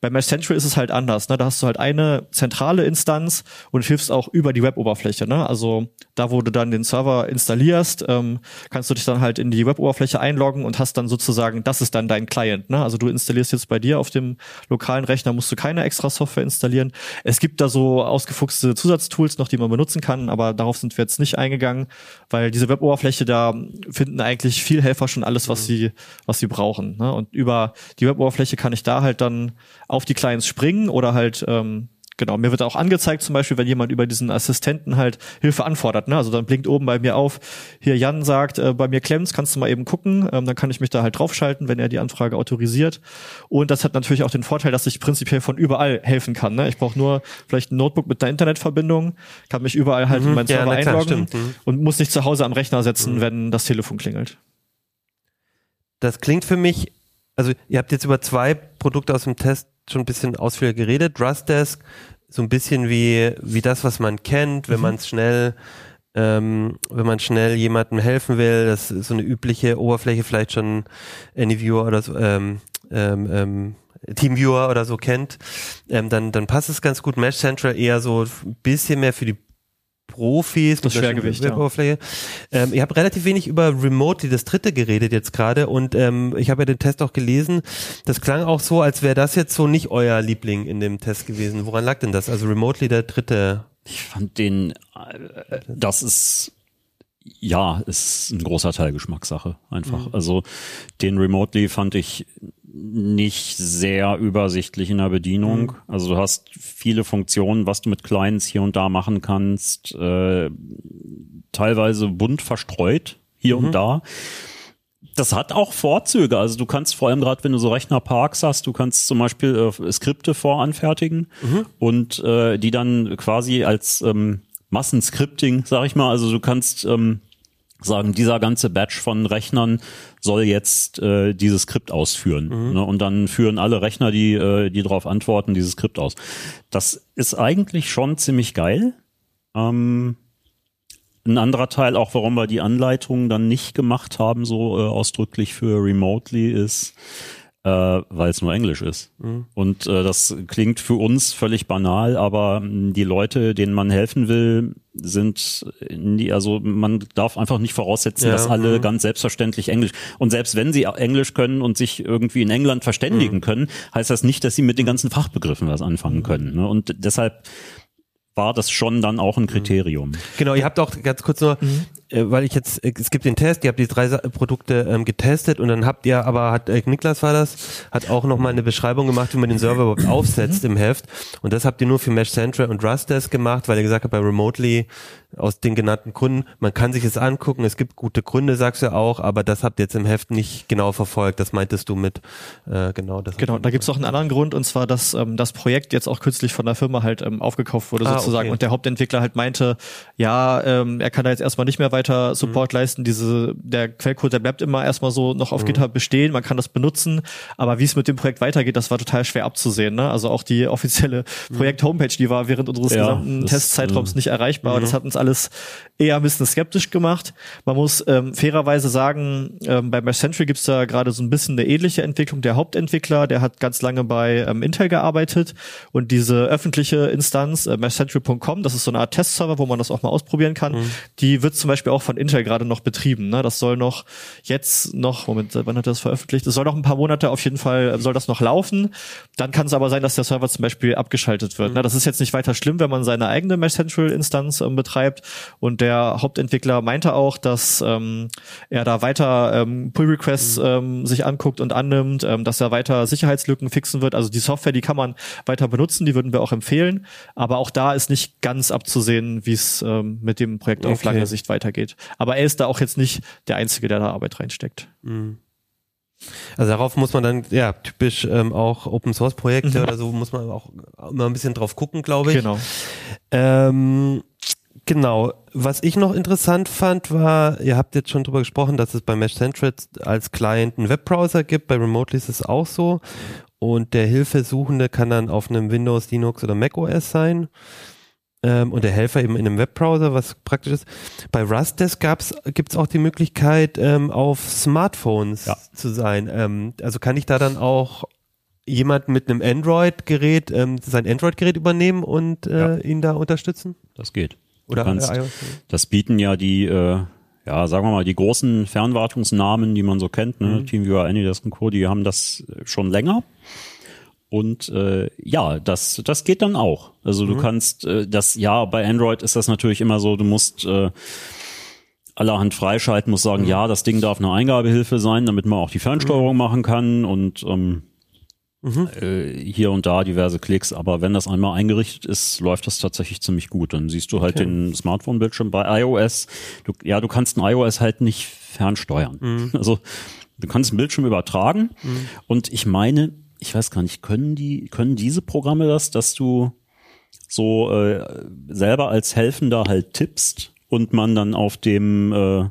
Bei Mesh Central ist es halt anders. Ne? Da hast du halt eine zentrale Instanz und hilfst auch über die Web-Oberfläche. Ne? Also da, wo du dann den Server installierst, ähm, kannst du dich dann halt in die Web-Oberfläche einloggen und hast dann sozusagen, das ist dann dein Client. Ne? Also du installierst jetzt bei dir auf dem lokalen Rechner, musst du keine extra Software installieren. Es gibt da so ausgefuchste Zusatztools noch, die man benutzen kann, aber darauf sind wir jetzt nicht eingegangen, weil diese Web-Oberfläche, da finden eigentlich viel Helfer schon alles, was sie, was sie brauchen. Ne? Und über die Web-Oberfläche kann ich da halt dann auf die Clients springen oder halt ähm, Genau, mir wird auch angezeigt, zum Beispiel, wenn jemand über diesen Assistenten halt Hilfe anfordert. Ne? Also dann blinkt oben bei mir auf, hier Jan sagt, äh, bei mir klemmt's, kannst du mal eben gucken. Ähm, dann kann ich mich da halt draufschalten, wenn er die Anfrage autorisiert. Und das hat natürlich auch den Vorteil, dass ich prinzipiell von überall helfen kann. Ne? Ich brauche nur vielleicht ein Notebook mit einer Internetverbindung, kann mich überall halt in meinen Ja, Server klar, einloggen stimmt. Mhm. und muss nicht zu Hause am Rechner setzen, wenn das Telefon klingelt. Das klingt für mich, also ihr habt jetzt über zwei Produkte aus dem Test schon ein bisschen ausführlicher geredet. Rustdesk, so ein bisschen wie, wie das, was man kennt, wenn man es schnell, ähm, wenn man schnell jemandem helfen will, das ist so eine übliche Oberfläche, vielleicht schon AnyViewer oder so, ähm, ähm, ähm, Teamviewer oder so kennt, ähm, dann, dann passt es ganz gut. Mesh Central eher so ein bisschen mehr für die Profis. Das mit Schwergewicht, ja. Web-Oberfläche. Ähm, ihr habt relativ wenig über Remotely, das dritte, geredet jetzt gerade und ähm, ich habe ja den Test auch gelesen. Das klang auch so, als wäre das jetzt so nicht euer Liebling in dem Test gewesen. Woran lag denn das? Also Remotely, der dritte. Ich fand den, äh, das ist, ja, ist ein großer Teil Geschmackssache einfach. Also den Remotely fand ich nicht sehr übersichtlich in der Bedienung. Also du hast viele Funktionen, was du mit Clients hier und da machen kannst, äh, teilweise bunt verstreut hier und da. das hat auch Vorzüge. Also du kannst vor allem gerade, wenn du so Rechnerparks hast, du kannst zum Beispiel äh, Skripte voranfertigen Mhm. und äh, die dann quasi als ähm, Massenscripting, sag ich mal, also du kannst ähm, sagen, dieser ganze Batch von Rechnern soll jetzt äh, dieses Skript ausführen. Mhm. Ne? Und dann führen alle Rechner, die, äh, die darauf antworten, dieses Skript aus. Das ist eigentlich schon ziemlich geil. Ähm, ein anderer Teil, auch warum wir die Anleitungen dann nicht gemacht haben, so äh, ausdrücklich für Remotely, ist, äh, weil es nur Englisch ist. Und äh, das klingt für uns völlig banal, aber mh, die Leute, denen man helfen will, sind nie, also man darf einfach nicht voraussetzen, Ja, dass alle mhm. ganz selbstverständlich Englisch und selbst wenn sie Englisch können und sich irgendwie in England verständigen können, heißt das nicht, dass sie mit den ganzen Fachbegriffen was anfangen können. Ne? Und deshalb war das schon dann auch ein Kriterium. Genau, ihr habt auch ganz kurz nur, äh, weil ich jetzt, äh, es gibt den Test, ihr habt die drei Produkte ähm, getestet und dann habt ihr, aber hat äh, Niklas war das, hat auch nochmal eine Beschreibung gemacht, wie man den Server überhaupt aufsetzt im Heft. Und das habt ihr nur für Mesh Central und Rustdesk gemacht, weil ihr gesagt habt, bei Remotely aus den genannten Gründen, man kann sich es angucken, es gibt gute Gründe, sagst du auch, aber das habt ihr jetzt im Heft nicht genau verfolgt. Das meintest du mit, äh, genau das. Genau, da gibt's auch einen anderen Grund, und zwar, dass ähm, das Projekt jetzt auch kürzlich von der Firma halt ähm, aufgekauft wurde Ah, sozusagen. okay. Und der Hauptentwickler halt meinte, ja, ähm, er kann da jetzt erstmal nicht mehr weiter Support leisten. Diese, der Quellcode, der bleibt immer erstmal so noch auf GitHub bestehen, man kann das benutzen, aber wie es mit dem Projekt weitergeht, das war total schwer abzusehen. Ne? Also auch die offizielle Projekt-Homepage, die war während unseres Ja, gesamten das, Testzeitraums äh, nicht erreichbar. Das hat uns alles eher ein bisschen skeptisch gemacht. Man muss ähm, fairerweise sagen, ähm, bei Mesh Central gibt's da gerade so ein bisschen eine ähnliche Entwicklung. Der Hauptentwickler, der hat ganz lange bei ähm, Intel gearbeitet und diese öffentliche Instanz, äh, meshcentral.com, das ist so eine Art Testserver, wo man das auch mal ausprobieren kann, die wird zum Beispiel auch von Intel gerade noch betrieben. Ne? Das soll noch jetzt noch, Moment, wann hat er das veröffentlicht? Es soll noch ein paar Monate auf jeden Fall, äh, soll das noch laufen. Dann kann es aber sein, dass der Server zum Beispiel abgeschaltet wird. Ne? Das ist jetzt nicht weiter schlimm, wenn man seine eigene Mesh Central Instanz ähm, betreibt. Und der Hauptentwickler meinte auch, dass ähm, er da weiter ähm, Pull Requests ähm, sich anguckt und annimmt, ähm, dass er weiter Sicherheitslücken fixen wird. Also die Software, die kann man weiter benutzen, die würden wir auch empfehlen. Aber auch da ist nicht ganz abzusehen, wie es ähm, mit dem Projekt auf Okay. lange Sicht weitergeht. Aber er ist da auch jetzt nicht der Einzige, der da Arbeit reinsteckt. Also darauf muss man dann, ja, typisch ähm, auch Open Source Projekte Mhm. oder so, muss man auch immer ein bisschen drauf gucken, glaube ich. Genau. Ähm, genau. Was ich noch interessant fand, war, ihr habt jetzt schon drüber gesprochen, dass es bei Mesh Central als Client einen Webbrowser gibt. Bei Remotely ist es auch so. Und der Hilfesuchende kann dann auf einem Windows, Linux oder Mac OS sein. Ähm, und der Helfer eben in einem Webbrowser, was praktisch ist. Bei Rustdesk gab's, gibt's auch die Möglichkeit, ähm, auf Smartphones Ja. zu sein. Ähm, also kann ich da dann auch jemand mit einem Android-Gerät ähm, sein Android-Gerät übernehmen und äh, Ja. ihn da unterstützen? Das geht. Oder kannst- äh? Das bieten ja die, äh, ja, sagen wir mal, die großen Fernwartungsnamen, die man so kennt, ne? Mhm. TeamViewer, AnyDesk und Co., die haben das schon länger. Und äh, ja, das, das geht dann auch. Also Mhm. du kannst äh, das, ja, bei Android ist das natürlich immer so, du musst äh, allerhand freischalten, musst Mhm. sagen, ja, das Ding darf eine Eingabehilfe sein, damit man auch die Fernsteuerung machen kann und ähm, Mhm. äh, hier und da diverse Klicks, aber wenn das einmal eingerichtet ist, läuft das tatsächlich ziemlich gut. Dann siehst du halt Okay. den Smartphone-Bildschirm bei iOS. Du, ja, du kannst ein iOS halt nicht fernsteuern. Mhm. Also du kannst einen Bildschirm übertragen und ich meine, ich weiß gar nicht, können die, können diese Programme das, dass du so äh, selber als Helfender halt tippst und man dann auf dem äh,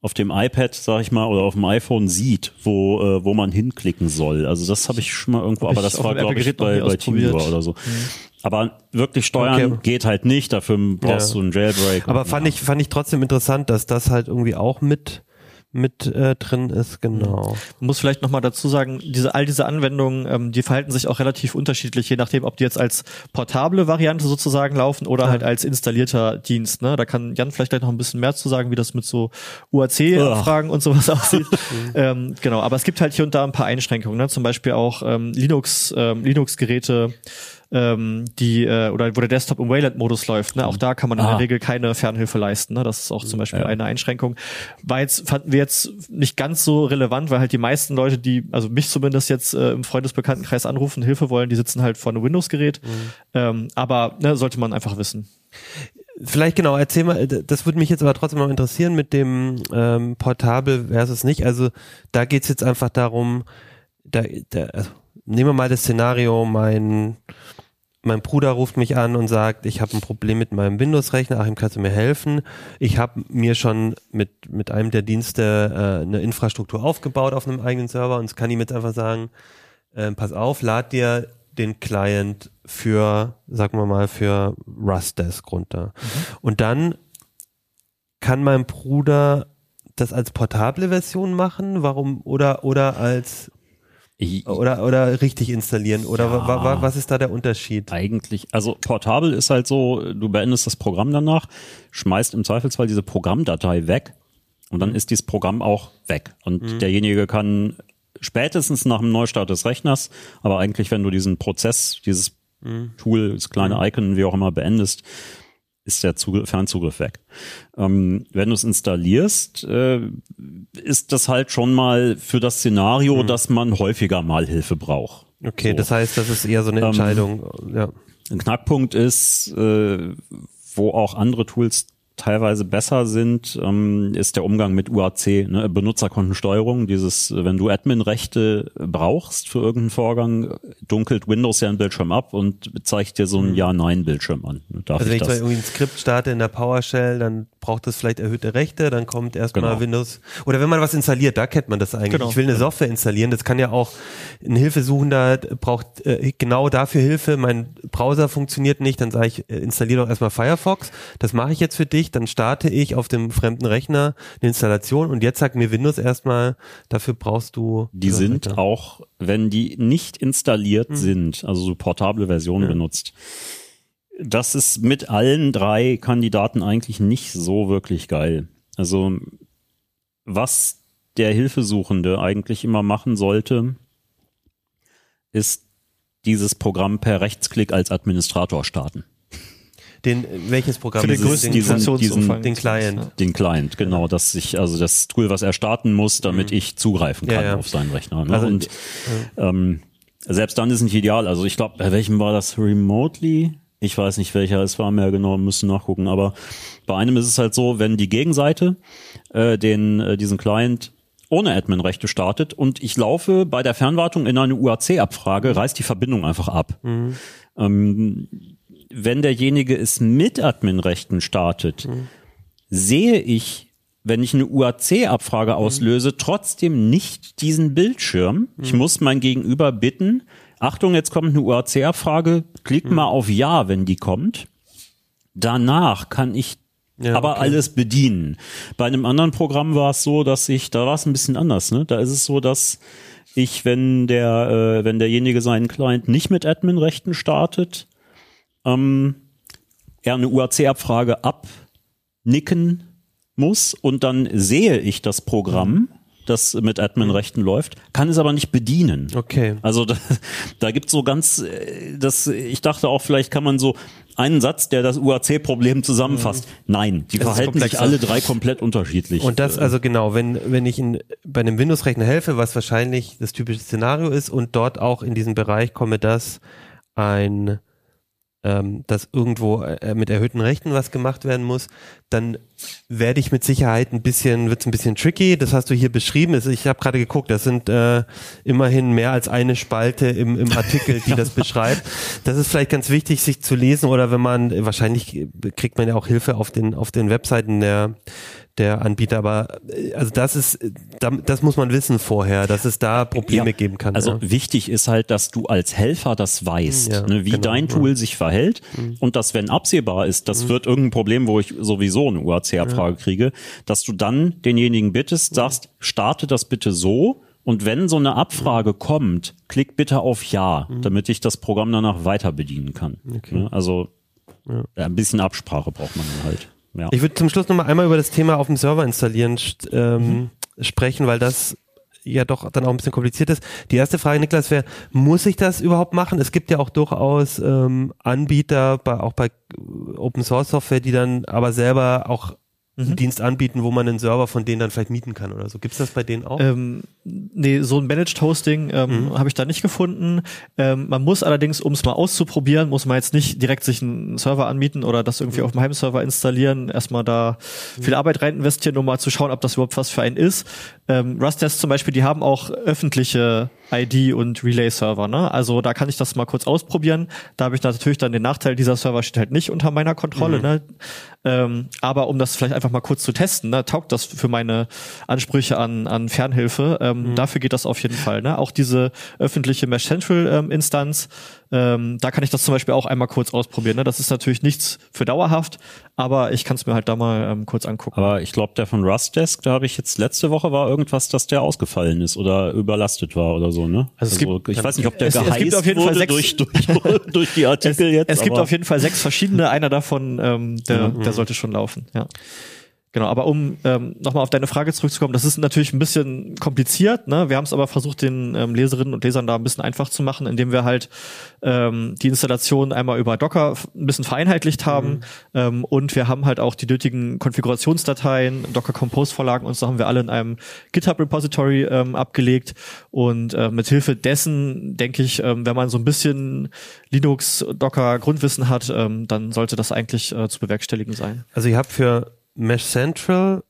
auf dem iPad, sag ich mal, oder auf dem iPhone sieht, wo, äh, wo man hinklicken soll. Also das habe ich schon mal irgendwo, Hab aber das war, glaube ich, bei, bei. TeamViewer oder so. Aber wirklich steuern Okay. geht halt nicht, dafür brauchst Ja. du einen Jailbreak. Aber fand ja. ich fand ich trotzdem interessant, dass das halt irgendwie auch mit mit äh, drin ist, genau. Man muss vielleicht nochmal dazu sagen, diese, all diese Anwendungen, ähm, die verhalten sich auch relativ unterschiedlich, je nachdem, ob die jetzt als portable Variante sozusagen laufen oder halt als installierter Dienst. Ne? Da kann Jan vielleicht gleich noch ein bisschen mehr zu sagen, wie das mit so UAC-Fragen und sowas aussieht. ähm, genau, aber es gibt halt hier und da ein paar Einschränkungen, ne? zum Beispiel auch ähm, Linux, ähm, Linux-Geräte, ähm, die äh, oder wo der Desktop im Wayland-Modus läuft. Ne? Auch da kann man in Ah. der Regel keine Fernhilfe leisten. Ne? Das ist auch zum Beispiel Ja. eine Einschränkung. War jetzt, fanden wir jetzt nicht ganz so relevant, weil halt die meisten Leute, die, also mich zumindest jetzt äh, im Freundesbekanntenkreis anrufen, Hilfe wollen, die sitzen halt vor einem Windows-Gerät. Ähm, aber ne, sollte man einfach wissen. vielleicht genau, erzähl mal, das würde mich jetzt aber trotzdem noch interessieren mit dem ähm, Portabel versus nicht. Also da geht's jetzt einfach darum, da, da also, nehmen wir mal das Szenario, mein mein Bruder ruft mich an und sagt, ich habe ein Problem mit meinem Windows-Rechner, Achim, kannst du mir helfen? Ich habe mir schon mit, mit einem der Dienste äh, eine Infrastruktur aufgebaut auf einem eigenen Server und es kann ihm jetzt einfach sagen, äh, pass auf, lad dir den Client für, sagen wir mal, für Rustdesk runter. Mhm. Und dann kann mein Bruder das als portable Version machen, warum, oder, oder als oder, oder richtig installieren? Oder ja, was ist da der Unterschied? Eigentlich, also portabel ist halt so, du beendest das Programm danach, schmeißt im Zweifelsfall diese Programmdatei weg und dann mhm. ist dieses Programm auch weg. Und mhm. derjenige kann spätestens nach dem Neustart des Rechners, aber eigentlich, wenn du diesen Prozess, dieses mhm. Tool, das kleine mhm. Icon, wie auch immer beendest, ist der Zugriff, Fernzugriff weg. Ähm, wenn du es installierst, äh, ist das halt schon mal für das Szenario, mhm. dass man häufiger mal Hilfe braucht. Okay, so. das heißt, das ist eher so eine ähm, Entscheidung. Ähm, ja. Ein Knackpunkt ist, äh, wo auch andere Tools teilweise besser sind, ähm, ist der Umgang mit UAC, ne? Benutzerkontensteuerung. Dieses, wenn du Admin-Rechte brauchst für irgendeinen Vorgang, dunkelt Windows ja einen Bildschirm ab und zeigt dir so einen mhm. Ja-Nein-Bildschirm an. Darf also wenn ich, ich irgendwie ein Skript starte in der PowerShell, dann braucht es vielleicht erhöhte Rechte, dann kommt erstmal genau. Windows. Oder wenn man was installiert, da kennt man das eigentlich. Genau. Ich will eine Software installieren, das kann ja auch ein Hilfesuchender braucht äh, genau dafür Hilfe. Mein Browser funktioniert nicht, dann sage ich, äh, installiere doch erstmal Firefox. Das mache ich jetzt für dich ich, dann starte ich auf dem fremden Rechner eine Installation und jetzt sagt mir Windows erstmal, dafür brauchst du. Die sind auch, wenn die nicht installiert hm. sind, also so portable Versionen ja. benutzt. Das ist mit allen drei Kandidaten eigentlich nicht so wirklich geil. Also was der Hilfesuchende eigentlich immer machen sollte, ist dieses Programm per Rechtsklick als Administrator starten. Den, welches Programm? Für den größten diesen, diesen, den Client. Den Client, genau, dass ich, also das Tool, was er starten muss, damit mhm. ich zugreifen kann ja, ja. auf seinen Rechner. Ne? Also, und ja. ähm, selbst dann ist nicht ideal. Also ich glaube, bei welchem war das remotely? Ich weiß nicht welcher es war mehr genau, müssen nachgucken. Aber bei einem ist es halt so, wenn die Gegenseite äh, den äh, diesen Client ohne Admin-Rechte startet und ich laufe bei der Fernwartung in eine UAC-Abfrage, reißt die Verbindung einfach ab. Mhm. Ähm, wenn derjenige es mit Adminrechten startet, mhm. sehe ich, wenn ich eine UAC-Abfrage auslöse, trotzdem nicht diesen Bildschirm. Ich mhm. muss mein Gegenüber bitten, Achtung, jetzt kommt eine UAC-Abfrage, klick mhm. mal auf Ja, wenn die kommt. Danach kann ich ja, aber okay. alles bedienen. Bei einem anderen Programm war es so, dass ich, da war es ein bisschen anders, ne? Da ist es so, dass ich, wenn der, äh, wenn derjenige seinen Client nicht mit Admin-Rechten startet, ähm, er eine UAC-Abfrage abnicken muss und dann sehe ich das Programm, das mit Admin-Rechten läuft, kann es aber nicht bedienen. Okay. Also da, da gibt so ganz, äh, das, ich dachte auch, vielleicht kann man so einen Satz, der das UAC-Problem zusammenfasst. Mhm. Nein, die das verhalten sich alle drei komplett unterschiedlich. Und das also genau, wenn, wenn ich in, bei einem Windows-Rechner helfe, was wahrscheinlich das typische Szenario ist und dort auch in diesen Bereich komme, dass ein ähm, dass irgendwo äh, mit erhöhten Rechten was gemacht werden muss, dann werde ich mit Sicherheit ein bisschen, wird es ein bisschen tricky. Das hast du hier beschrieben. Ich habe gerade geguckt, das sind äh, immerhin mehr als eine Spalte im, im Artikel, die das beschreibt. Das ist vielleicht ganz wichtig, sich zu lesen oder wenn man, wahrscheinlich kriegt man ja auch Hilfe auf den, auf den Webseiten der, der Anbieter, aber äh, also das ist, das muss man wissen vorher, dass es da Probleme ja, geben kann. Also ja. wichtig ist halt, dass du als Helfer das weißt, ja, ne, wie genau, dein Tool sich verhält mhm. und dass, wenn absehbar ist, das mhm. wird irgendein Problem, wo ich sowieso eine UAC-Abfrage kriege, dass du dann denjenigen bittest, sagst, starte das bitte so und wenn so eine Abfrage mhm. kommt, klick bitte auf Ja, mhm. damit ich das Programm danach weiter bedienen kann. Okay. Ne, also ein bisschen Absprache braucht man dann halt. Ja. Ich würde zum Schluss nochmal einmal über das Thema auf dem Server installieren ähm, mhm. sprechen, weil das ja doch dann auch ein bisschen kompliziert ist. Die erste Frage, Niklas, wäre, muss ich das überhaupt machen? Es gibt ja auch durchaus ähm, Anbieter, bei, auch bei Open Source Software, die dann aber selber auch einen Dienst anbieten, wo man einen Server von denen dann vielleicht mieten kann oder so. Gibt's das bei denen auch? Ähm, nee, so ein Managed Hosting ähm, habe ich da nicht gefunden. Ähm, man muss allerdings, um es mal auszuprobieren, muss man jetzt nicht direkt sich einen Server anmieten oder das irgendwie auf dem Heimserver installieren, erstmal da viel Arbeit rein investieren, um mal zu schauen, ob das überhaupt was für einen ist. Ähm, Rustdesk zum Beispiel, die haben auch öffentliche ID und Relay-Server, ne? Also da kann ich das mal kurz ausprobieren. Da habe ich natürlich dann den Nachteil, dieser Server steht halt nicht unter meiner Kontrolle, ne? Ähm, aber um das vielleicht einfach mal kurz zu testen, ne, taugt das für meine Ansprüche an, an Fernhilfe. Ähm, Dafür geht das auf jeden Fall. Ne? Auch diese öffentliche Mesh Central ähm, Instanz, ähm, da kann ich das zum Beispiel auch einmal kurz ausprobieren. Ne? Das ist natürlich nichts für dauerhaft, aber ich kann es mir halt da mal ähm, kurz angucken. Aber ich glaube, der von Rustdesk, da habe ich jetzt letzte Woche war irgendwas, dass der ausgefallen ist oder überlastet war oder so, ne? Also es gibt- ich weiß nicht, ob der es- es geheißt gibt auf jeden Fall sechs- durch, durch, durch die Artikel es, jetzt. es gibt auf jeden Fall sechs verschiedene, einer davon, ähm, der, der sollte schon laufen, ja. Genau, aber um ähm, nochmal auf deine Frage zurückzukommen, das ist natürlich ein bisschen kompliziert. Ne? Wir haben es aber versucht, den ähm, Leserinnen und Lesern da ein bisschen einfach zu machen, indem wir halt ähm, die Installation einmal über Docker ein bisschen vereinheitlicht haben ähm, und wir haben halt auch die nötigen Konfigurationsdateien, Docker Compose Vorlagen und so haben wir alle in einem GitHub Repository ähm, abgelegt und äh, mit Hilfe dessen denke ich, ähm, wenn man so ein bisschen Linux Docker Grundwissen hat, ähm, dann sollte das eigentlich äh, zu bewerkstelligen sein. Also ihr habt für Mesh Central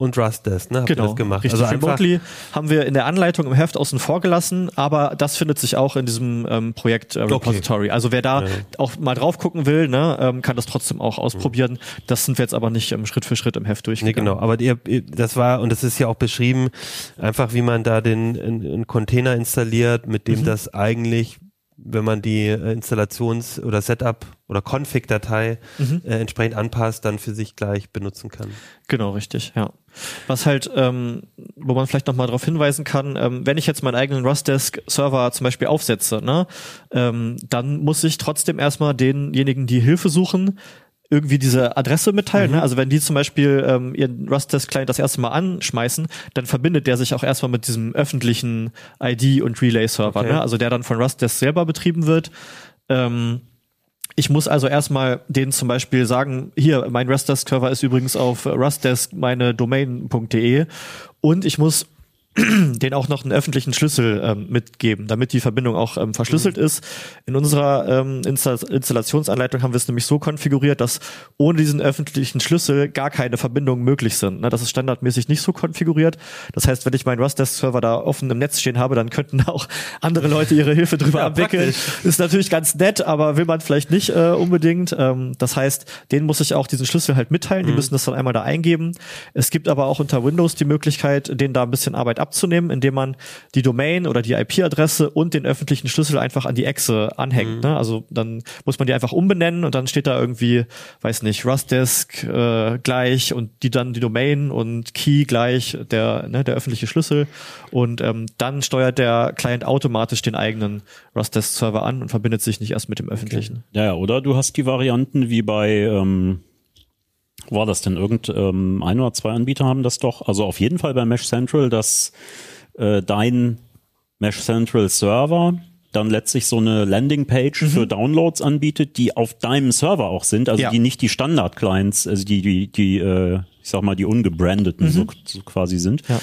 und Rustdesk, ne? Habt ihr das gemacht? Richtig. Also Remotely haben wir in der Anleitung im Heft außen vor gelassen, aber das findet sich auch in diesem ähm, Projekt äh, Repository. Also wer da Ja. auch mal drauf gucken will, ne, ähm, kann das trotzdem auch ausprobieren. Das sind wir jetzt aber nicht ähm, Schritt für Schritt im Heft Nee, durchgegangen. genau. Aber ihr, das war, und das ist ja auch beschrieben, einfach wie man da den einen Container installiert, mit Mhm. dem das eigentlich, wenn man die äh, Installations- oder Setup- oder Config-Datei Mhm. äh, entsprechend anpasst, dann für sich gleich benutzen kann. Genau, richtig, ja. Was halt, ähm, wo man vielleicht nochmal darauf hinweisen kann, ähm, wenn ich jetzt meinen eigenen Rustdesk-Server zum Beispiel aufsetze, ne, ähm, dann muss ich trotzdem erstmal denjenigen, die Hilfe suchen, irgendwie diese Adresse mitteilen. Ne? Also wenn die zum Beispiel ähm, ihren Rustdesk-Client das erste Mal anschmeißen, dann verbindet der sich auch erstmal mit diesem öffentlichen ID- und Relay-Server, Okay. ne? also der dann von Rustdesk selber betrieben wird. Ähm, ich muss also erstmal denen zum Beispiel sagen, hier, mein Rustdesk-Server ist übrigens auf rustdesk meine Domain.de und ich muss den auch noch einen öffentlichen Schlüssel ähm, mitgeben, damit die Verbindung auch ähm, verschlüsselt ist. In unserer ähm, Insta Installationsanleitung haben wir es nämlich so konfiguriert, dass ohne diesen öffentlichen Schlüssel gar keine Verbindungen möglich sind. Ne? Das ist standardmäßig nicht so konfiguriert. Das heißt, wenn ich meinen Rustdesk-Server da offen im Netz stehen habe, dann könnten auch andere Leute ihre Hilfe drüber Ja, abwickeln. praktisch. Ist natürlich ganz nett, aber will man vielleicht nicht äh, unbedingt. Ähm, das heißt, denen muss ich auch diesen Schlüssel halt mitteilen. Die müssen das dann einmal da eingeben. Es gibt aber auch unter Windows die Möglichkeit, denen da ein bisschen Arbeit abzunehmen, indem man die Domain oder die IP-Adresse und den öffentlichen Schlüssel einfach an die Echse anhängt. Ne? Also dann muss man die einfach umbenennen und dann steht da irgendwie, weiß nicht, Rustdesk äh, gleich und die dann die Domain und Key gleich der ne, der öffentliche Schlüssel und ähm, dann steuert der Client automatisch den eigenen Rustdesk-Server an und verbindet sich nicht erst mit dem öffentlichen. Ja, ja, oder du hast die Varianten wie bei, ähm, war das denn? Irgend ähm, ein oder zwei Anbieter haben das doch. Also auf jeden Fall bei Mesh Central, dass äh, dein Mesh Central Server dann letztlich so eine Landingpage für Downloads anbietet, die auf deinem Server auch sind, also Ja. die nicht die Standard-Clients, also die, die, die, äh, ich sag mal, die ungebrandeten so, so quasi sind, Ja.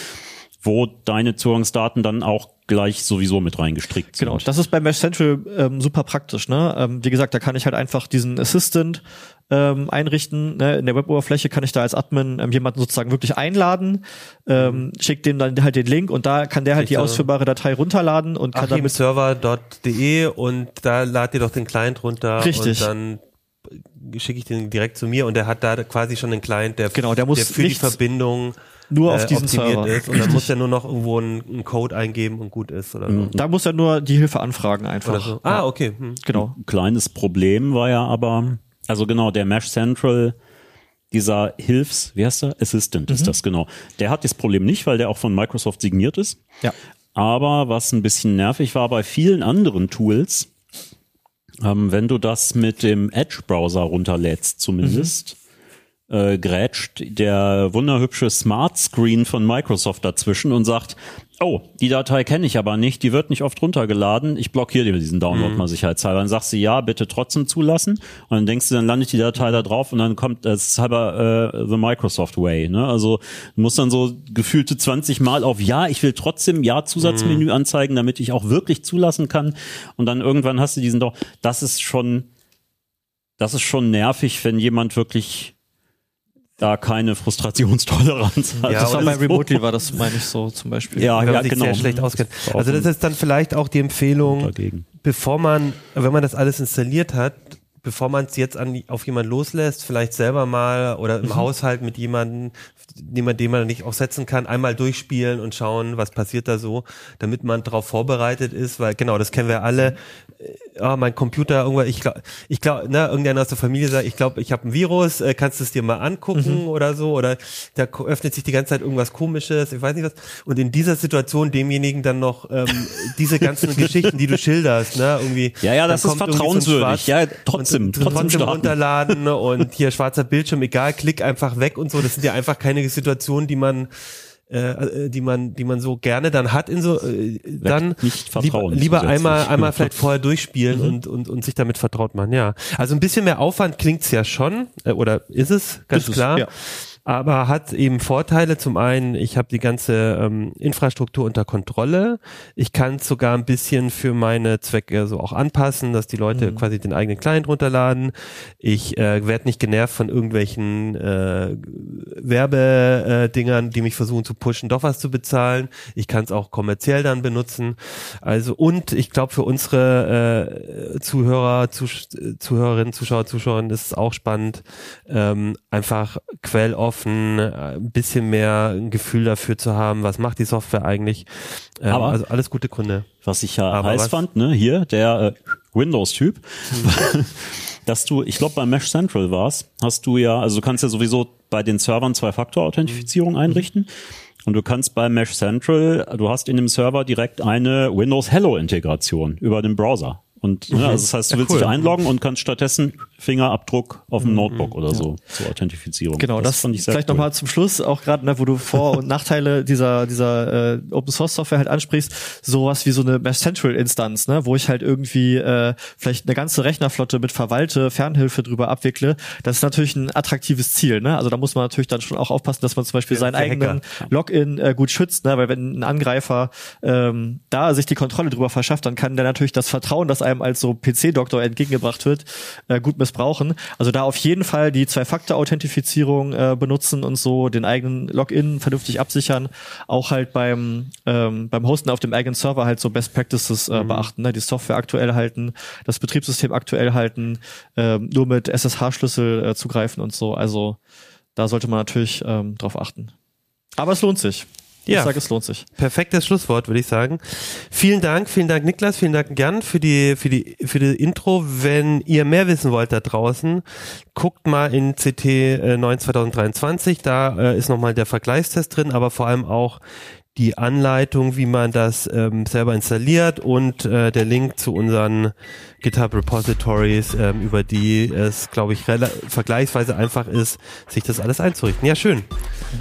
wo deine Zugangsdaten dann auch gleich sowieso mit reingestrickt sind. Genau, das ist bei Mesh Central ähm, super praktisch. Ne? Ähm, wie gesagt, da kann ich halt einfach diesen Assistant ähm, einrichten. Ne? In der Web-Oberfläche kann ich da als Admin ähm, jemanden sozusagen wirklich einladen, ähm, schickt dem dann halt den Link und da kann der halt die ausführbare Datei runterladen und kann damit Achimserver.de und da ladet ihr doch den Client runter Richtig. und dann schicke ich den direkt zu mir und der hat da quasi schon einen Client, der, Genau, der muss der für die Verbindung nur auf äh, diesen Server. ist und dann muss er nur noch irgendwo einen, einen Code eingeben und gut ist oder so. Da muss er nur die Hilfe anfragen einfach. So. Ah, okay. Hm. Genau. Ein kleines Problem war ja aber, also genau, der Mesh Central, dieser Hilfs, wie heißt der? Assistant ist das, genau. Der hat das Problem nicht, weil der auch von Microsoft signiert ist. Ja. Aber was ein bisschen nervig war bei vielen anderen Tools, ähm, wenn du das mit dem Edge-Browser runterlädst zumindest, äh, grätscht der wunderhübsche Smart Screen von Microsoft dazwischen und sagt, oh, die Datei kenne ich aber nicht, die wird nicht oft runtergeladen, ich blockiere dir diesen Download Mhm. mal sicherheitshalber. Dann sagst du ja, bitte trotzdem zulassen und dann denkst du, dann landet die Datei da drauf und dann kommt es ist halber äh, the Microsoft Way. Ne? Also du musst dann so gefühlte 20 Mal auf Ja, ich will trotzdem Ja Mhm. Zusatzmenü anzeigen, damit ich auch wirklich zulassen kann und dann irgendwann hast du diesen Download. Das ist schon, das ist schon nervig, wenn jemand wirklich da keine Frustrationstoleranz hat. Ja, das war bei Remotely war das, meine ich so zum Beispiel. Ja, ja, genau. sehr schlecht auskennt. Also das ist dann vielleicht auch die Empfehlung, dagegen. bevor man, wenn man das alles installiert hat, bevor man es jetzt an, auf jemanden loslässt, vielleicht selber mal oder im Haushalt mit jemandem, jemand, den man nicht auch setzen kann, einmal durchspielen und schauen, was passiert da so, damit man darauf vorbereitet ist, weil genau, das kennen wir alle. Ah, mein Computer, irgendwann, ich glaube, ich glaube, ne, irgendeiner aus der Familie sagt, ich glaube, ich habe ein Virus, äh, kannst du es dir mal angucken oder so, oder da öffnet sich die ganze Zeit irgendwas komisches, ich weiß nicht was. Und in dieser Situation demjenigen dann noch ähm, diese ganzen Geschichten, die du schilderst, ne, irgendwie. Ja, ja, das ist vertrauenswürdig. Schwarz- Ja, trotzdem, und, trotzdem trotzdem runterladen und hier schwarzer Bildschirm, egal, klick einfach weg und so. Das sind ja einfach keine Situationen, die man äh, die man, die man so gerne dann hat in so, äh, dann nicht lieber, Vertrauen lieber einmal, einmal vielleicht vorher durchspielen und, und, und sich damit vertraut machen, ja. Also ein bisschen mehr Aufwand klingt's ja schon, äh, oder ist es, ganz Ist es, klar. ja. Aber hat eben Vorteile. Zum einen, ich habe die ganze ähm, Infrastruktur unter Kontrolle. Ich kann es sogar ein bisschen für meine Zwecke so auch anpassen, dass die Leute quasi den eigenen Client runterladen. Ich äh, werde nicht genervt von irgendwelchen äh, Werbedingern, die mich versuchen zu pushen, doch was zu bezahlen. Ich kann es auch kommerziell dann benutzen. Also und ich glaube für unsere äh, Zuhörer, Zus Zuhörerinnen, Zuschauer, Zuschauerinnen ist es auch spannend, ähm, einfach quelloffen, äh, ein bisschen mehr ein Gefühl dafür zu haben, was macht die Software eigentlich. Ähm, Aber- also alles gute Gründe. Was ich ja Aber heiß was- fand, ne, hier, der äh, Windows-Typ, dass du, ich glaube bei Mesh Central war's, hast du ja, also du kannst ja sowieso bei den Servern Zwei-Faktor-Authentifizierung einrichten. Und du kannst bei Mesh Central, du hast in dem Server direkt eine Windows Hello-Integration über den Browser. Und ne, also das heißt, du Ja, willst cool. dich einloggen und kannst stattdessen Fingerabdruck auf dem Notebook oder so zur Authentifizierung. Genau, das, fand ich sehr vielleicht cool. nochmal zum Schluss, auch gerade, ne, wo du Vor- und Nachteile dieser, dieser äh, Open Source Software halt ansprichst, sowas wie so eine Mesh Central Instanz, ne, wo ich halt irgendwie äh, vielleicht eine ganze Rechnerflotte mit Verwalte, Fernhilfe drüber abwickle, das ist natürlich ein attraktives Ziel, ne? Also da muss man natürlich dann schon auch aufpassen, dass man zum Beispiel seinen eigenen Login äh, gut schützt, ne? Weil wenn ein Angreifer ähm, da sich die Kontrolle drüber verschafft, dann kann der natürlich das Vertrauen, das einem als so PC-Doktor entgegengebracht wird, äh, gut missbrauchen. Also da auf jeden Fall die Zwei-Faktor-Authentifizierung äh, benutzen und so den eigenen Login vernünftig absichern. Auch halt beim ähm, beim Hosten auf dem eigenen Server halt so Best Practices äh, beachten, ne? die Software aktuell halten, das Betriebssystem aktuell halten, ähm, nur mit SSH-Schlüssel äh, zugreifen und so. Also da sollte man natürlich ähm, drauf achten. Aber es lohnt sich. Ja. Ich sage, es lohnt sich. Perfektes Schlusswort, würde ich sagen. Vielen Dank, vielen Dank Niklas, vielen Dank Jan für die für die für die Intro. Wenn ihr mehr wissen wollt da draußen, guckt mal in CT äh, 9 2023, da äh, ist nochmal der Vergleichstest drin, aber vor allem auch die Anleitung, wie man das ähm, selber installiert und äh, der Link zu unseren GitHub Repositories, ähm, über die es, glaube ich, vergleichsweise einfach ist, sich das alles einzurichten. Ja, schön.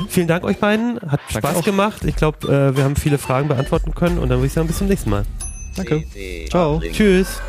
Vielen Dank euch beiden. Hat Danke Spaß auch. gemacht. Ich glaube, äh, wir haben viele Fragen beantworten können und dann würde ich sagen, bis zum nächsten Mal. Danke. Ciao. Tschüss.